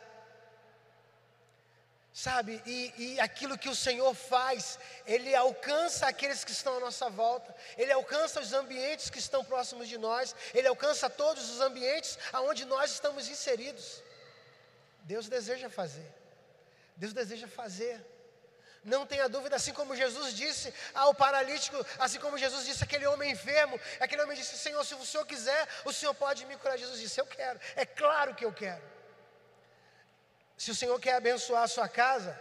Speaker 1: Sabe, e, e, aquilo que o Senhor faz, Ele alcança aqueles que estão à nossa volta, Ele alcança os ambientes que estão próximos de nós, Ele alcança todos os ambientes aonde nós estamos inseridos. Deus deseja fazer, Deus deseja fazer. Não tenha dúvida, assim como Jesus disse ao paralítico, assim como Jesus disse àquele homem enfermo, aquele homem disse: Senhor, se o Senhor quiser, o Senhor pode me curar. Jesus disse: Eu quero, é claro que eu quero. Se o Senhor quer abençoar a sua casa,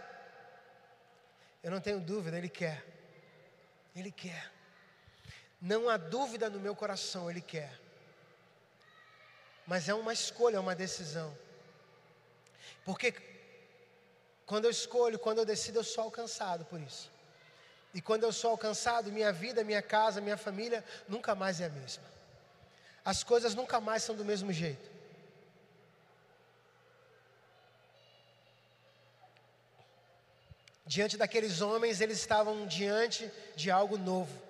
Speaker 1: eu não tenho dúvida, Ele quer. Ele quer. Não há dúvida no meu coração, Ele quer. Mas é uma escolha, é uma decisão. Porque quando eu escolho, quando eu decido, eu sou alcançado por isso. E quando eu sou alcançado, minha vida, minha casa, minha família nunca mais é a mesma. As coisas nunca mais são do mesmo jeito. Diante daqueles homens, eles estavam diante de algo novo.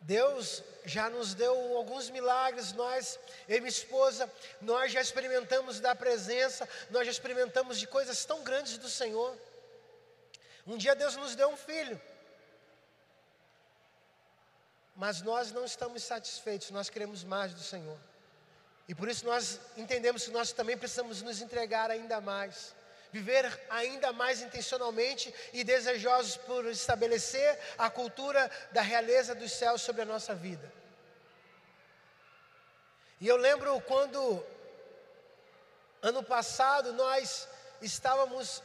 Speaker 1: Deus já nos deu alguns milagres, nós, eu e minha esposa, nós já experimentamos da presença, nós já experimentamos de coisas tão grandes do Senhor. Um dia Deus nos deu um filho, mas nós não estamos satisfeitos, nós queremos mais do Senhor. E por isso nós entendemos que nós também precisamos nos entregar ainda mais viver ainda mais intencionalmente e desejosos por estabelecer a cultura da realeza dos céus sobre a nossa vida. E eu lembro quando, ano passado, nós estávamos,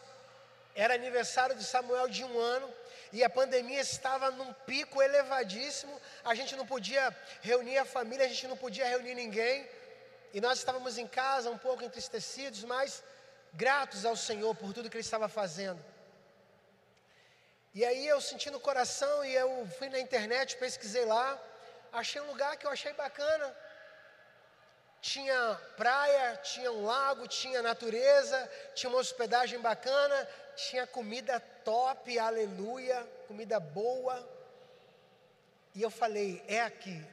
Speaker 1: era aniversário de Samuel de um ano, e a pandemia estava num pico elevadíssimo, a gente não podia reunir a família, a gente não podia reunir ninguém, e nós estávamos em casa um pouco entristecidos, mas gratos ao Senhor por tudo que Ele estava fazendo. E aí eu senti no coração e eu fui na internet, pesquisei lá, achei um lugar que eu achei bacana. tinha praia, tinha um lago, tinha natureza, tinha uma hospedagem bacana, tinha comida top, aleluia, comida boa. E eu falei, é aqui.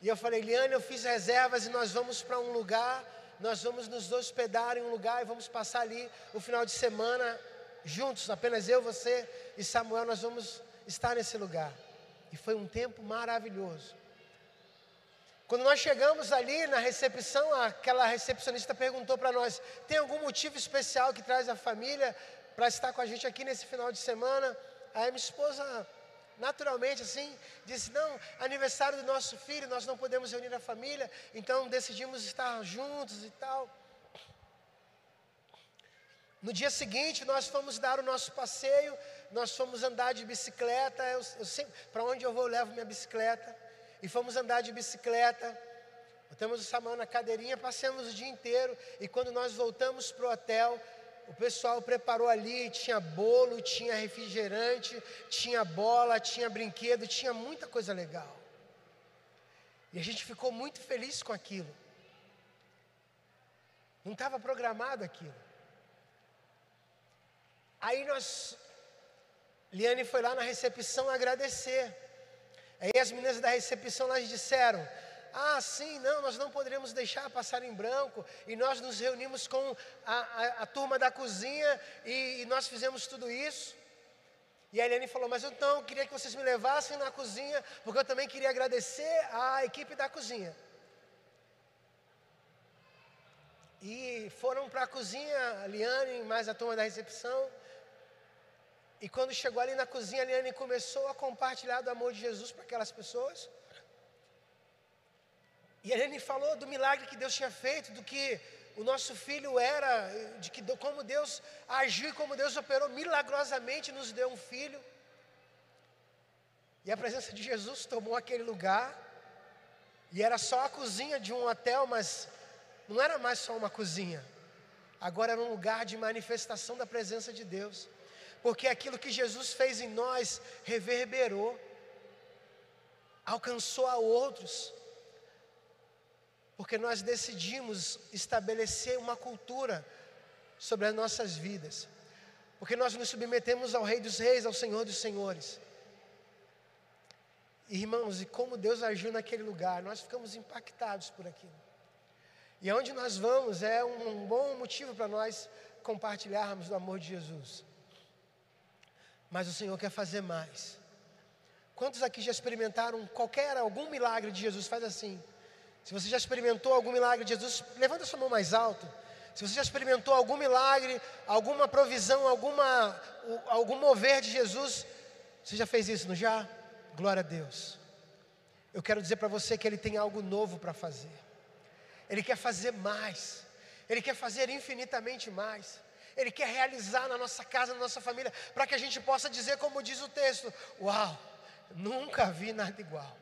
Speaker 1: E eu falei, Liane, eu fiz reservas e nós vamos para um lugar, nós vamos nos hospedar em um lugar e vamos passar ali o final de semana juntos, apenas eu, você e Samuel, nós vamos estar nesse lugar. E foi um tempo maravilhoso. Quando nós chegamos ali na recepção, aquela recepcionista perguntou para nós: tem algum motivo especial que traz a família para estar com a gente aqui nesse final de semana? Aí minha esposa, naturalmente assim, disse: não, aniversário do nosso filho, nós não podemos reunir a família, então decidimos estar juntos e tal. No dia seguinte, nós fomos dar o nosso passeio, nós fomos andar de bicicleta. Para onde eu vou, eu levo minha bicicleta e fomos andar de bicicleta. Botamos o Samuel na cadeirinha, passamos o dia inteiro. E quando nós voltamos para o hotel, o pessoal preparou ali: tinha bolo, tinha refrigerante, tinha bola, tinha brinquedo, tinha muita coisa legal. E a gente ficou muito feliz com aquilo. Não estava programado aquilo. Aí nós, Liane foi lá na recepção agradecer. Aí as meninas da recepção elas disseram: Ah, sim, não, nós não poderemos deixar passar em branco. E nós nos reunimos com a, a, a turma da cozinha e, e, nós fizemos tudo isso. E a Eliane falou: Mas então eu queria que vocês me levassem na cozinha, porque eu também queria agradecer à equipe da cozinha. E foram para a cozinha, a Liane mais a turma da recepção. E quando chegou ali na cozinha, a Liane começou a compartilhar do amor de Jesus para aquelas pessoas. E a Liane falou do milagre que Deus tinha feito, do que o nosso filho era, de que como Deus agiu e como Deus operou milagrosamente, nos deu um filho. E a presença de Jesus tomou aquele lugar. E era só a cozinha de um hotel, mas não era mais só uma cozinha. Agora era um lugar de manifestação da presença de Deus porque aquilo que Jesus fez em nós reverberou, alcançou a outros, porque nós decidimos estabelecer uma cultura sobre as nossas vidas, porque nós nos submetemos ao Rei dos Reis, ao Senhor dos Senhores. Irmãos, e como Deus agiu naquele lugar, nós ficamos impactados por aquilo. E aonde nós vamos é um bom motivo para nós compartilharmos do amor de Jesus. Mas o Senhor quer fazer mais. Quantos aqui já experimentaram qualquer, algum milagre de Jesus? Faz assim. Se você já experimentou algum milagre de Jesus, levanta sua mão mais alto. Se você já experimentou algum milagre, alguma provisão, alguma, algum mover de Jesus, você já fez isso, não já? Glória a Deus. Eu quero dizer para você que Ele tem algo novo para fazer. Ele quer fazer mais. Ele quer fazer infinitamente mais. Ele quer realizar na nossa casa, na nossa família, para que a gente possa dizer, como diz o texto: Uau, nunca vi nada igual.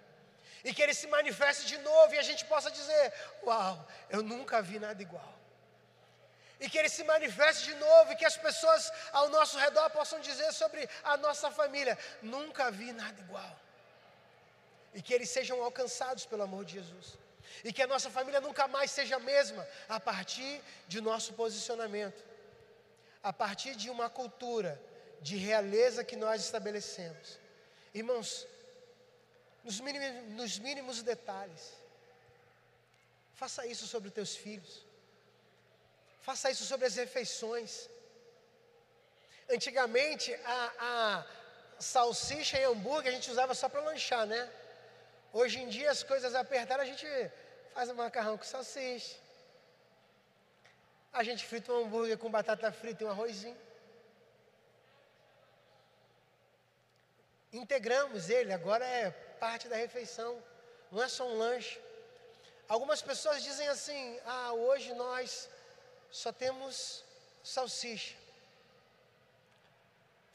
Speaker 1: E que Ele se manifeste de novo e a gente possa dizer: Uau, eu nunca vi nada igual. E que Ele se manifeste de novo e que as pessoas ao nosso redor possam dizer sobre a nossa família: Nunca vi nada igual. E que eles sejam alcançados pelo amor de Jesus. E que a nossa família nunca mais seja a mesma a partir de nosso posicionamento a partir de uma cultura de realeza que nós estabelecemos. Irmãos, nos mínimos, nos mínimos detalhes, faça isso sobre os teus filhos, faça isso sobre as refeições. Antigamente, a, a salsicha e hambúrguer a gente usava só para lanchar, né? Hoje em dia, as coisas apertaram, a gente faz um macarrão com salsicha, a gente frita um hambúrguer com batata frita e um arrozinho. Integramos ele, agora é parte da refeição, não é só um lanche. Algumas pessoas dizem assim: ah, hoje nós só temos salsicha.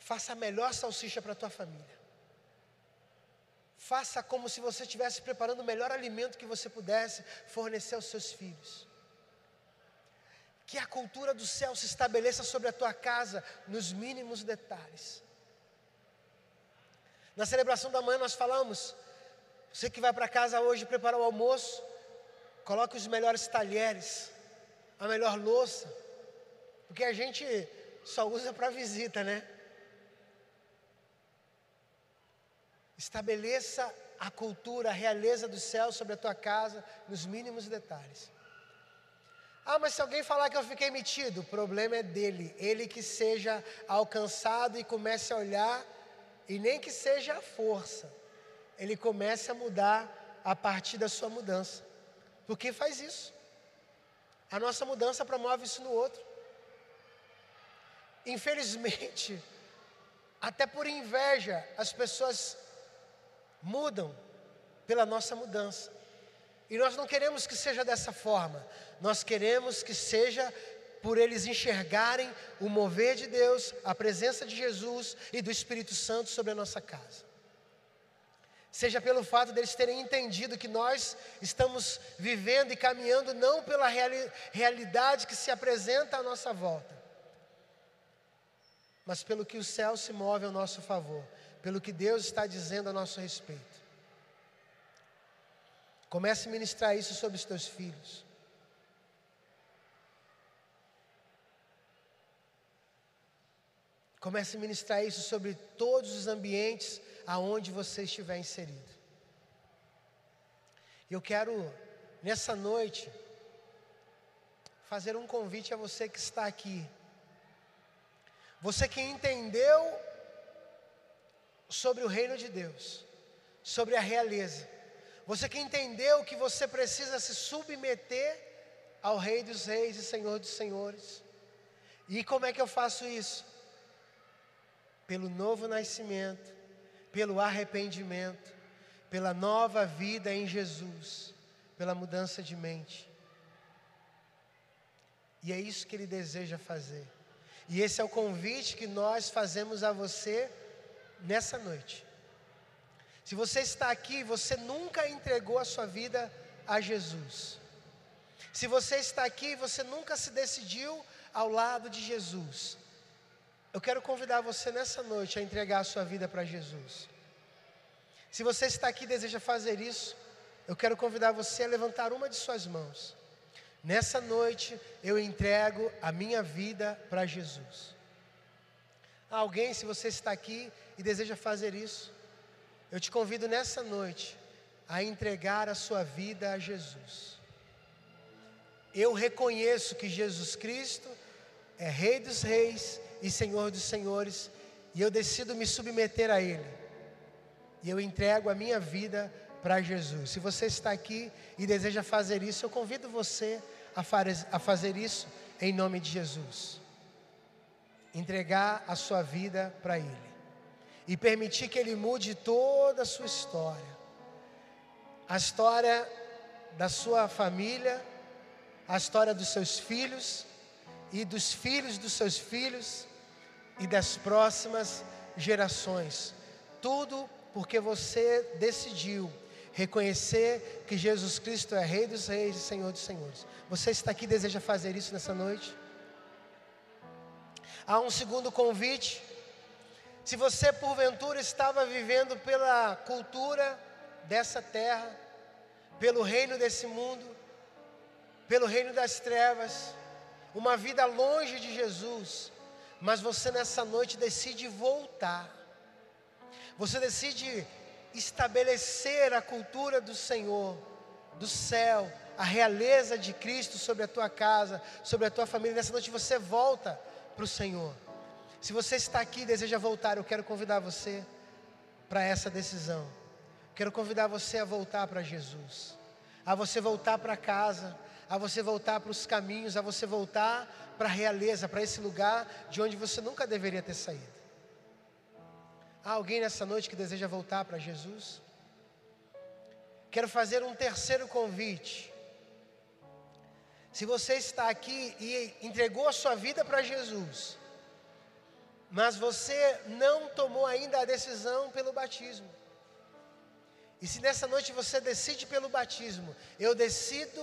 Speaker 1: Faça a melhor salsicha para a tua família. Faça como se você estivesse preparando o melhor alimento que você pudesse fornecer aos seus filhos. Que a cultura do céu se estabeleça sobre a tua casa nos mínimos detalhes. Na celebração da manhã nós falamos, você que vai para casa hoje preparar o almoço, Coloque os melhores talheres, a melhor louça, porque a gente só usa para visita, né? Estabeleça a cultura, a realeza do céu sobre a tua casa, nos mínimos detalhes. Ah, mas se alguém falar que eu fiquei metido, o problema é dele. Ele que seja alcançado e comece a olhar, e nem que seja a força, ele comece a mudar a partir da sua mudança. Porque faz isso. A nossa mudança promove isso no outro. Infelizmente, *laughs* até por inveja, as pessoas mudam pela nossa mudança. E nós não queremos que seja dessa forma, nós queremos que seja por eles enxergarem o mover de Deus, a presença de Jesus e do Espírito Santo sobre a nossa casa. Seja pelo fato deles terem entendido que nós estamos vivendo e caminhando não pela reali realidade que se apresenta à nossa volta, mas pelo que o céu se move ao nosso favor pelo que Deus está dizendo a nosso respeito. Comece a ministrar isso sobre os teus filhos. Comece a ministrar isso sobre todos os ambientes aonde você estiver inserido. Eu quero, nessa noite, fazer um convite a você que está aqui. Você que entendeu sobre o reino de Deus, sobre a realeza. Você que entendeu que você precisa se submeter ao Rei dos Reis e Senhor dos Senhores. E como é que eu faço isso? Pelo novo nascimento, pelo arrependimento, pela nova vida em Jesus, pela mudança de mente. E é isso que Ele deseja fazer. E esse é o convite que nós fazemos a você nessa noite. Se você está aqui, você nunca entregou a sua vida a Jesus. Se você está aqui, você nunca se decidiu ao lado de Jesus. Eu quero convidar você nessa noite a entregar a sua vida para Jesus. Se você está aqui e deseja fazer isso, eu quero convidar você a levantar uma de suas mãos. Nessa noite eu entrego a minha vida para Jesus. Alguém, se você está aqui e deseja fazer isso, eu te convido nessa noite a entregar a sua vida a Jesus. Eu reconheço que Jesus Cristo é Rei dos Reis e Senhor dos Senhores, e eu decido me submeter a Ele. E eu entrego a minha vida para Jesus. Se você está aqui e deseja fazer isso, eu convido você a fazer isso em nome de Jesus entregar a sua vida para Ele e permitir que Ele mude toda a sua história, a história da sua família, a história dos seus filhos e dos filhos dos seus filhos e das próximas gerações. Tudo porque você decidiu reconhecer que Jesus Cristo é Rei dos Reis e Senhor dos Senhores. Você está aqui e deseja fazer isso nessa noite? Há um segundo convite. Se você porventura estava vivendo pela cultura dessa terra, pelo reino desse mundo, pelo reino das trevas, uma vida longe de Jesus, mas você nessa noite decide voltar. Você decide estabelecer a cultura do Senhor, do céu, a realeza de Cristo sobre a tua casa, sobre a tua família. Nessa noite você volta para o Senhor. Se você está aqui e deseja voltar, eu quero convidar você para essa decisão. Quero convidar você a voltar para Jesus, a você voltar para casa, a você voltar para os caminhos, a você voltar para a realeza, para esse lugar de onde você nunca deveria ter saído. Há alguém nessa noite que deseja voltar para Jesus? Quero fazer um terceiro convite. Se você está aqui e entregou a sua vida para Jesus, mas você não tomou ainda a decisão pelo batismo. E se nessa noite você decide pelo batismo, eu decido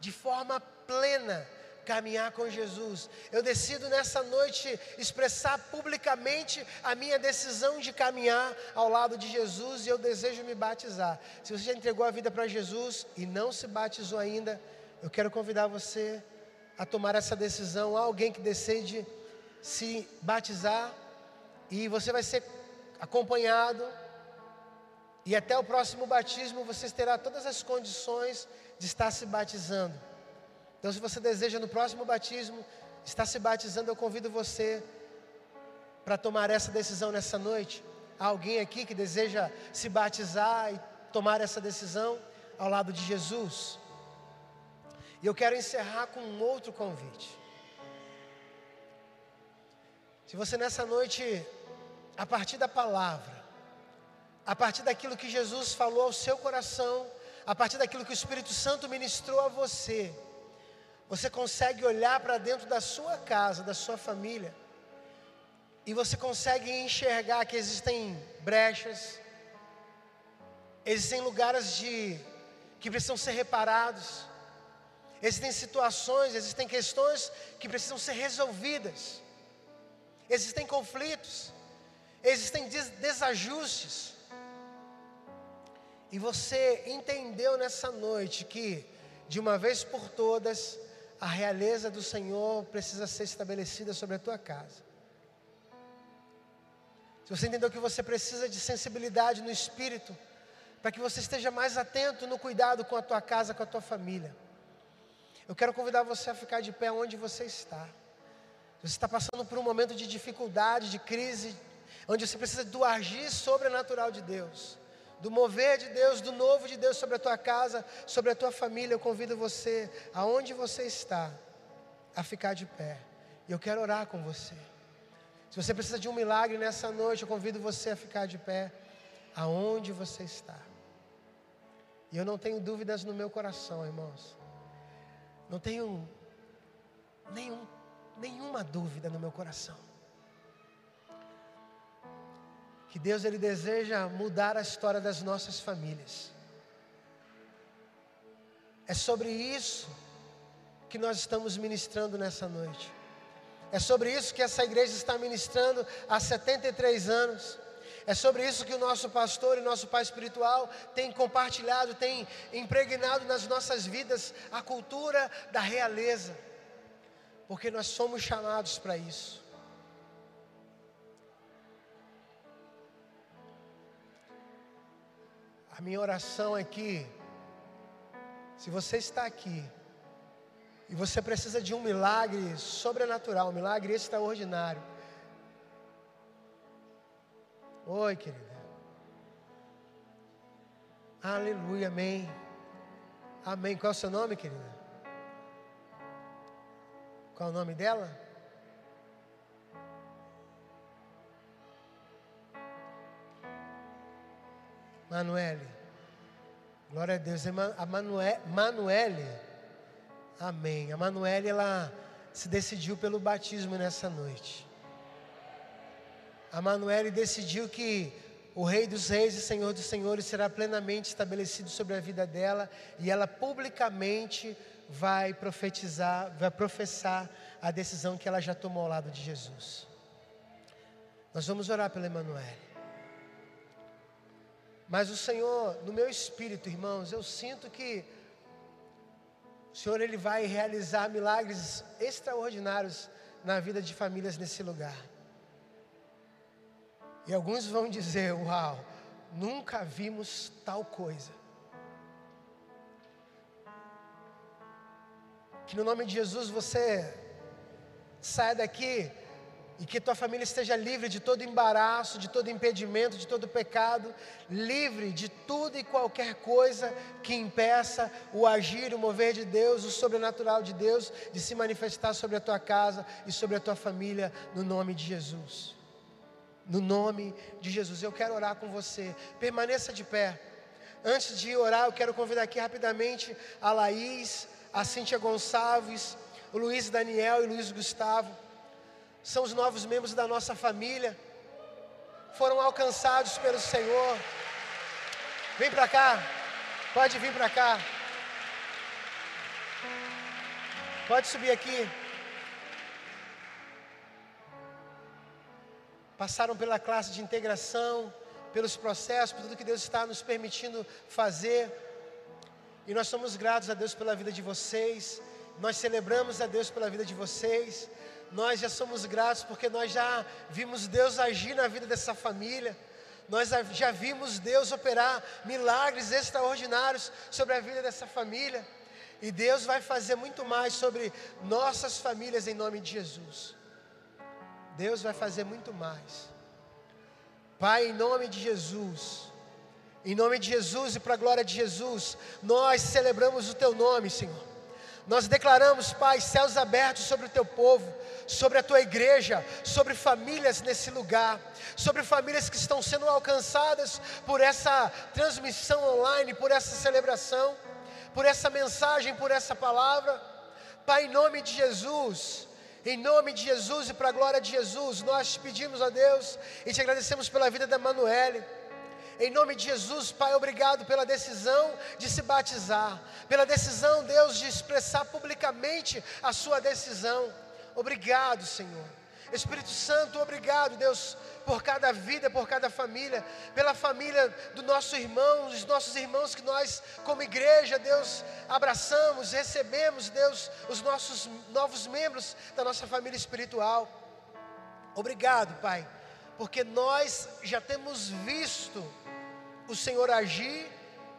Speaker 1: de forma plena caminhar com Jesus. Eu decido nessa noite expressar publicamente a minha decisão de caminhar ao lado de Jesus e eu desejo me batizar. Se você já entregou a vida para Jesus e não se batizou ainda, eu quero convidar você a tomar essa decisão. Há alguém que decide se batizar e você vai ser acompanhado. E até o próximo batismo você terá todas as condições de estar se batizando. Então, se você deseja no próximo batismo estar se batizando, eu convido você para tomar essa decisão nessa noite. Há alguém aqui que deseja se batizar e tomar essa decisão ao lado de Jesus? E eu quero encerrar com um outro convite. Se você nessa noite, a partir da palavra, a partir daquilo que Jesus falou ao seu coração, a partir daquilo que o Espírito Santo ministrou a você, você consegue olhar para dentro da sua casa, da sua família, e você consegue enxergar que existem brechas, existem lugares de que precisam ser reparados, existem situações, existem questões que precisam ser resolvidas, existem conflitos, existem desajustes. E você entendeu nessa noite que, de uma vez por todas, a realeza do Senhor precisa ser estabelecida sobre a tua casa. Se você entendeu que você precisa de sensibilidade no espírito, para que você esteja mais atento no cuidado com a tua casa, com a tua família. Eu quero convidar você a ficar de pé onde você está. Você está passando por um momento de dificuldade, de crise, onde você precisa do agir sobrenatural de Deus do mover de Deus, do novo de Deus sobre a tua casa, sobre a tua família, eu convido você, aonde você está, a ficar de pé. E eu quero orar com você. Se você precisa de um milagre nessa noite, eu convido você a ficar de pé, aonde você está. E eu não tenho dúvidas no meu coração, irmãos. Não tenho nenhum, nenhuma dúvida no meu coração que Deus ele deseja mudar a história das nossas famílias. É sobre isso que nós estamos ministrando nessa noite. É sobre isso que essa igreja está ministrando há 73 anos. É sobre isso que o nosso pastor e nosso pai espiritual tem compartilhado, tem impregnado nas nossas vidas a cultura da realeza. Porque nós somos chamados para isso. A minha oração é que, se você está aqui e você precisa de um milagre sobrenatural, um milagre extraordinário. Oi, querida. Aleluia, amém. Amém. Qual é o seu nome, querida? Qual é o nome dela? Manuele. Glória a Deus. A Manuele. Amém. A Manuele, ela se decidiu pelo batismo nessa noite. A Manuele decidiu que o Rei dos Reis e Senhor dos Senhores será plenamente estabelecido sobre a vida dela e ela publicamente vai profetizar, vai professar a decisão que ela já tomou ao lado de Jesus. Nós vamos orar pela Emanuele. Mas o Senhor, no meu espírito, irmãos, eu sinto que o Senhor ele vai realizar milagres extraordinários na vida de famílias nesse lugar. E alguns vão dizer: Uau, nunca vimos tal coisa. Que no nome de Jesus você saia daqui e que tua família esteja livre de todo embaraço, de todo impedimento, de todo pecado, livre de tudo e qualquer coisa que impeça o agir, o mover de Deus, o sobrenatural de Deus, de se manifestar sobre a tua casa e sobre a tua família, no nome de Jesus. No nome de Jesus, eu quero orar com você. Permaneça de pé. Antes de orar, eu quero convidar aqui rapidamente a Laís, a Cíntia Gonçalves, o Luiz Daniel e o Luiz Gustavo são os novos membros da nossa família, foram alcançados pelo Senhor. Vem para cá, pode vir para cá. Pode subir aqui. Passaram pela classe de integração, pelos processos, por tudo que Deus está nos permitindo fazer. E nós somos gratos a Deus pela vida de vocês. Nós celebramos a Deus pela vida de vocês. Nós já somos gratos porque nós já vimos Deus agir na vida dessa família. Nós já vimos Deus operar milagres extraordinários sobre a vida dessa família. E Deus vai fazer muito mais sobre nossas famílias em nome de Jesus. Deus vai fazer muito mais. Pai, em nome de Jesus, em nome de Jesus e para a glória de Jesus, nós celebramos o Teu nome, Senhor. Nós declaramos, Pai, céus abertos sobre o Teu povo, sobre a Tua igreja, sobre famílias nesse lugar, sobre famílias que estão sendo alcançadas por essa transmissão online, por essa celebração por essa mensagem, por essa palavra. Pai, em nome de Jesus, em nome de Jesus e para a glória de Jesus, nós pedimos a Deus e te agradecemos pela vida da Manuele. Em nome de Jesus, Pai, obrigado pela decisão de se batizar, pela decisão, Deus, de expressar publicamente a sua decisão. Obrigado, Senhor. Espírito Santo, obrigado, Deus, por cada vida, por cada família, pela família do nosso irmão, dos nossos irmãos que nós, como igreja, Deus, abraçamos, recebemos, Deus, os nossos novos membros da nossa família espiritual. Obrigado, Pai, porque nós já temos visto o Senhor agir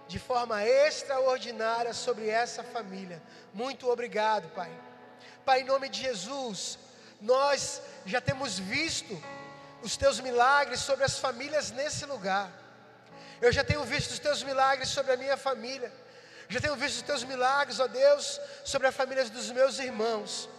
Speaker 1: de forma extraordinária sobre essa família. Muito obrigado, Pai. Pai, em nome de Jesus, nós já temos visto os teus milagres sobre as famílias nesse lugar. Eu já tenho visto os teus milagres sobre a minha família. Já tenho visto os teus milagres, ó Deus, sobre a família dos meus irmãos.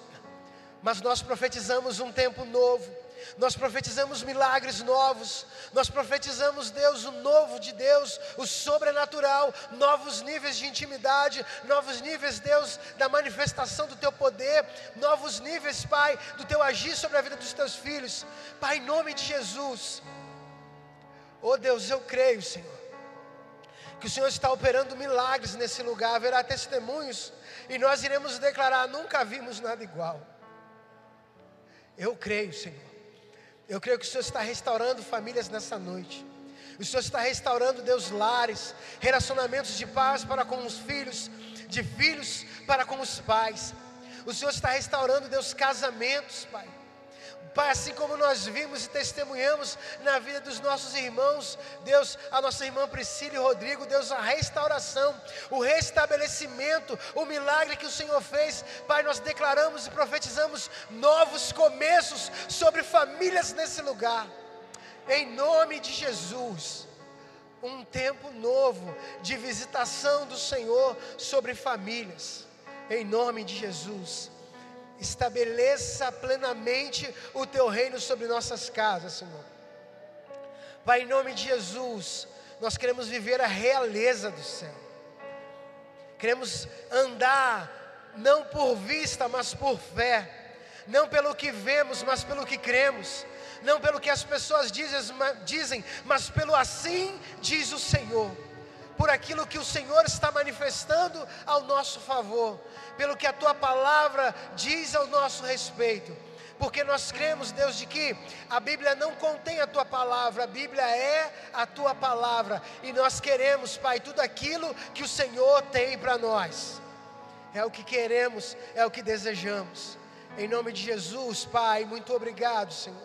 Speaker 1: Mas nós profetizamos um tempo novo nós profetizamos milagres novos, nós profetizamos Deus, o novo de Deus, o sobrenatural, novos níveis de intimidade, novos níveis, Deus, da manifestação do teu poder, novos níveis, Pai, do teu agir sobre a vida dos teus filhos. Pai, em nome de Jesus. Oh Deus, eu creio, Senhor, que o Senhor está operando milagres nesse lugar, haverá testemunhos, e nós iremos declarar: nunca vimos nada igual. Eu creio, Senhor. Eu creio que o Senhor está restaurando famílias nessa noite. O Senhor está restaurando, Deus, lares, relacionamentos de paz para com os filhos, de filhos para com os pais. O Senhor está restaurando, Deus, casamentos, Pai. Pai, assim como nós vimos e testemunhamos na vida dos nossos irmãos, Deus, a nossa irmã Priscila e Rodrigo, Deus, a restauração, o restabelecimento, o milagre que o Senhor fez, Pai, nós declaramos e profetizamos novos começos sobre famílias nesse lugar, em nome de Jesus. Um tempo novo de visitação do Senhor sobre famílias, em nome de Jesus estabeleça plenamente o teu reino sobre nossas casas, Senhor. Pai, em nome de Jesus, nós queremos viver a realeza do céu. Queremos andar não por vista, mas por fé. Não pelo que vemos, mas pelo que cremos. Não pelo que as pessoas dizem, mas pelo assim diz o Senhor por aquilo que o Senhor está manifestando ao nosso favor, pelo que a tua palavra diz ao nosso respeito. Porque nós cremos, Deus, de que a Bíblia não contém a tua palavra, a Bíblia é a tua palavra, e nós queremos, Pai, tudo aquilo que o Senhor tem para nós. É o que queremos, é o que desejamos. Em nome de Jesus, Pai, muito obrigado, Senhor.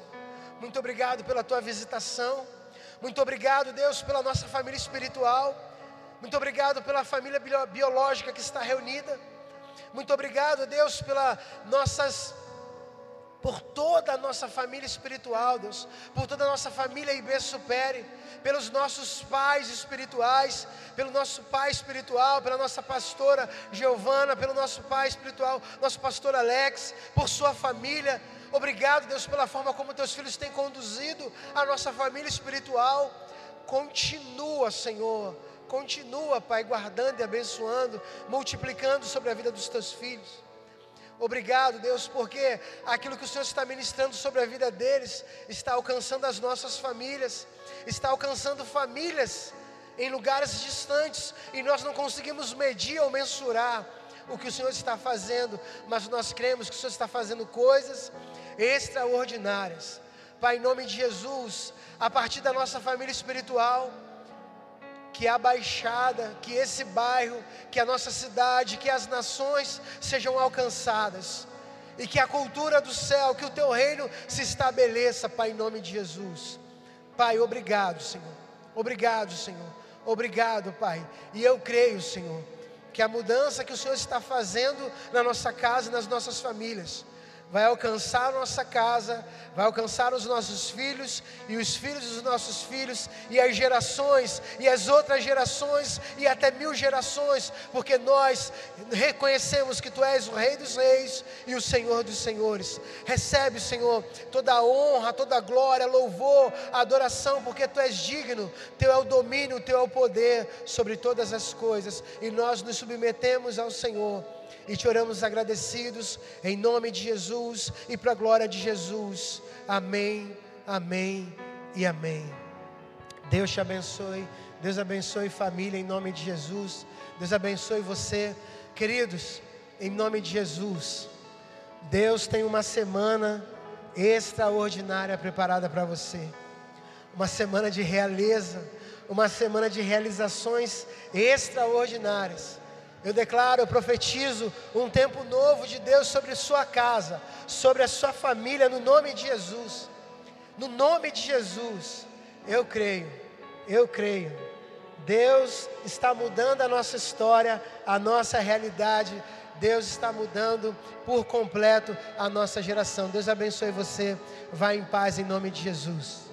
Speaker 1: Muito obrigado pela tua visitação. Muito obrigado, Deus, pela nossa família espiritual. Muito obrigado pela família biológica que está reunida. Muito obrigado, Deus, pela nossas por toda a nossa família espiritual, Deus, por toda a nossa família IB Supere, pelos nossos pais espirituais, pelo nosso pai espiritual, pela nossa pastora Giovana, pelo nosso pai espiritual, nosso pastor Alex, por sua família. Obrigado, Deus, pela forma como teus filhos têm conduzido a nossa família espiritual. Continua, Senhor, Continua, Pai, guardando e abençoando, multiplicando sobre a vida dos teus filhos. Obrigado, Deus, porque aquilo que o Senhor está ministrando sobre a vida deles está alcançando as nossas famílias, está alcançando famílias em lugares distantes e nós não conseguimos medir ou mensurar o que o Senhor está fazendo, mas nós cremos que o Senhor está fazendo coisas extraordinárias. Pai, em nome de Jesus, a partir da nossa família espiritual, que a Baixada, que esse bairro, que a nossa cidade, que as nações sejam alcançadas e que a cultura do céu, que o teu reino se estabeleça, Pai, em nome de Jesus. Pai, obrigado, Senhor. Obrigado, Senhor. Obrigado, Pai. E eu creio, Senhor, que a mudança que o Senhor está fazendo na nossa casa e nas nossas famílias vai alcançar nossa casa, vai alcançar os nossos filhos e os filhos dos nossos filhos e as gerações e as outras gerações e até mil gerações, porque nós reconhecemos que Tu és o Rei dos Reis e o Senhor dos Senhores. Recebe, Senhor, toda a honra, toda a glória, louvor, adoração, porque Tu és digno, Teu é o domínio, Teu é o poder sobre todas as coisas e nós nos submetemos ao Senhor e te oramos agradecidos em nome de Jesus e para a glória de Jesus. Amém, amém e amém. Deus te abençoe, Deus abençoe família em nome de Jesus. Deus abençoe você, queridos, em nome de Jesus. Deus tem uma semana extraordinária preparada para você. Uma semana de realeza, uma semana de realizações extraordinárias. Eu declaro, eu profetizo um tempo novo de Deus sobre sua casa, sobre a sua família, no nome de Jesus. No nome de Jesus, eu creio, eu creio. Deus está mudando a nossa história, a nossa realidade. Deus está mudando por completo a nossa geração. Deus abençoe você. Vá em paz em nome de Jesus.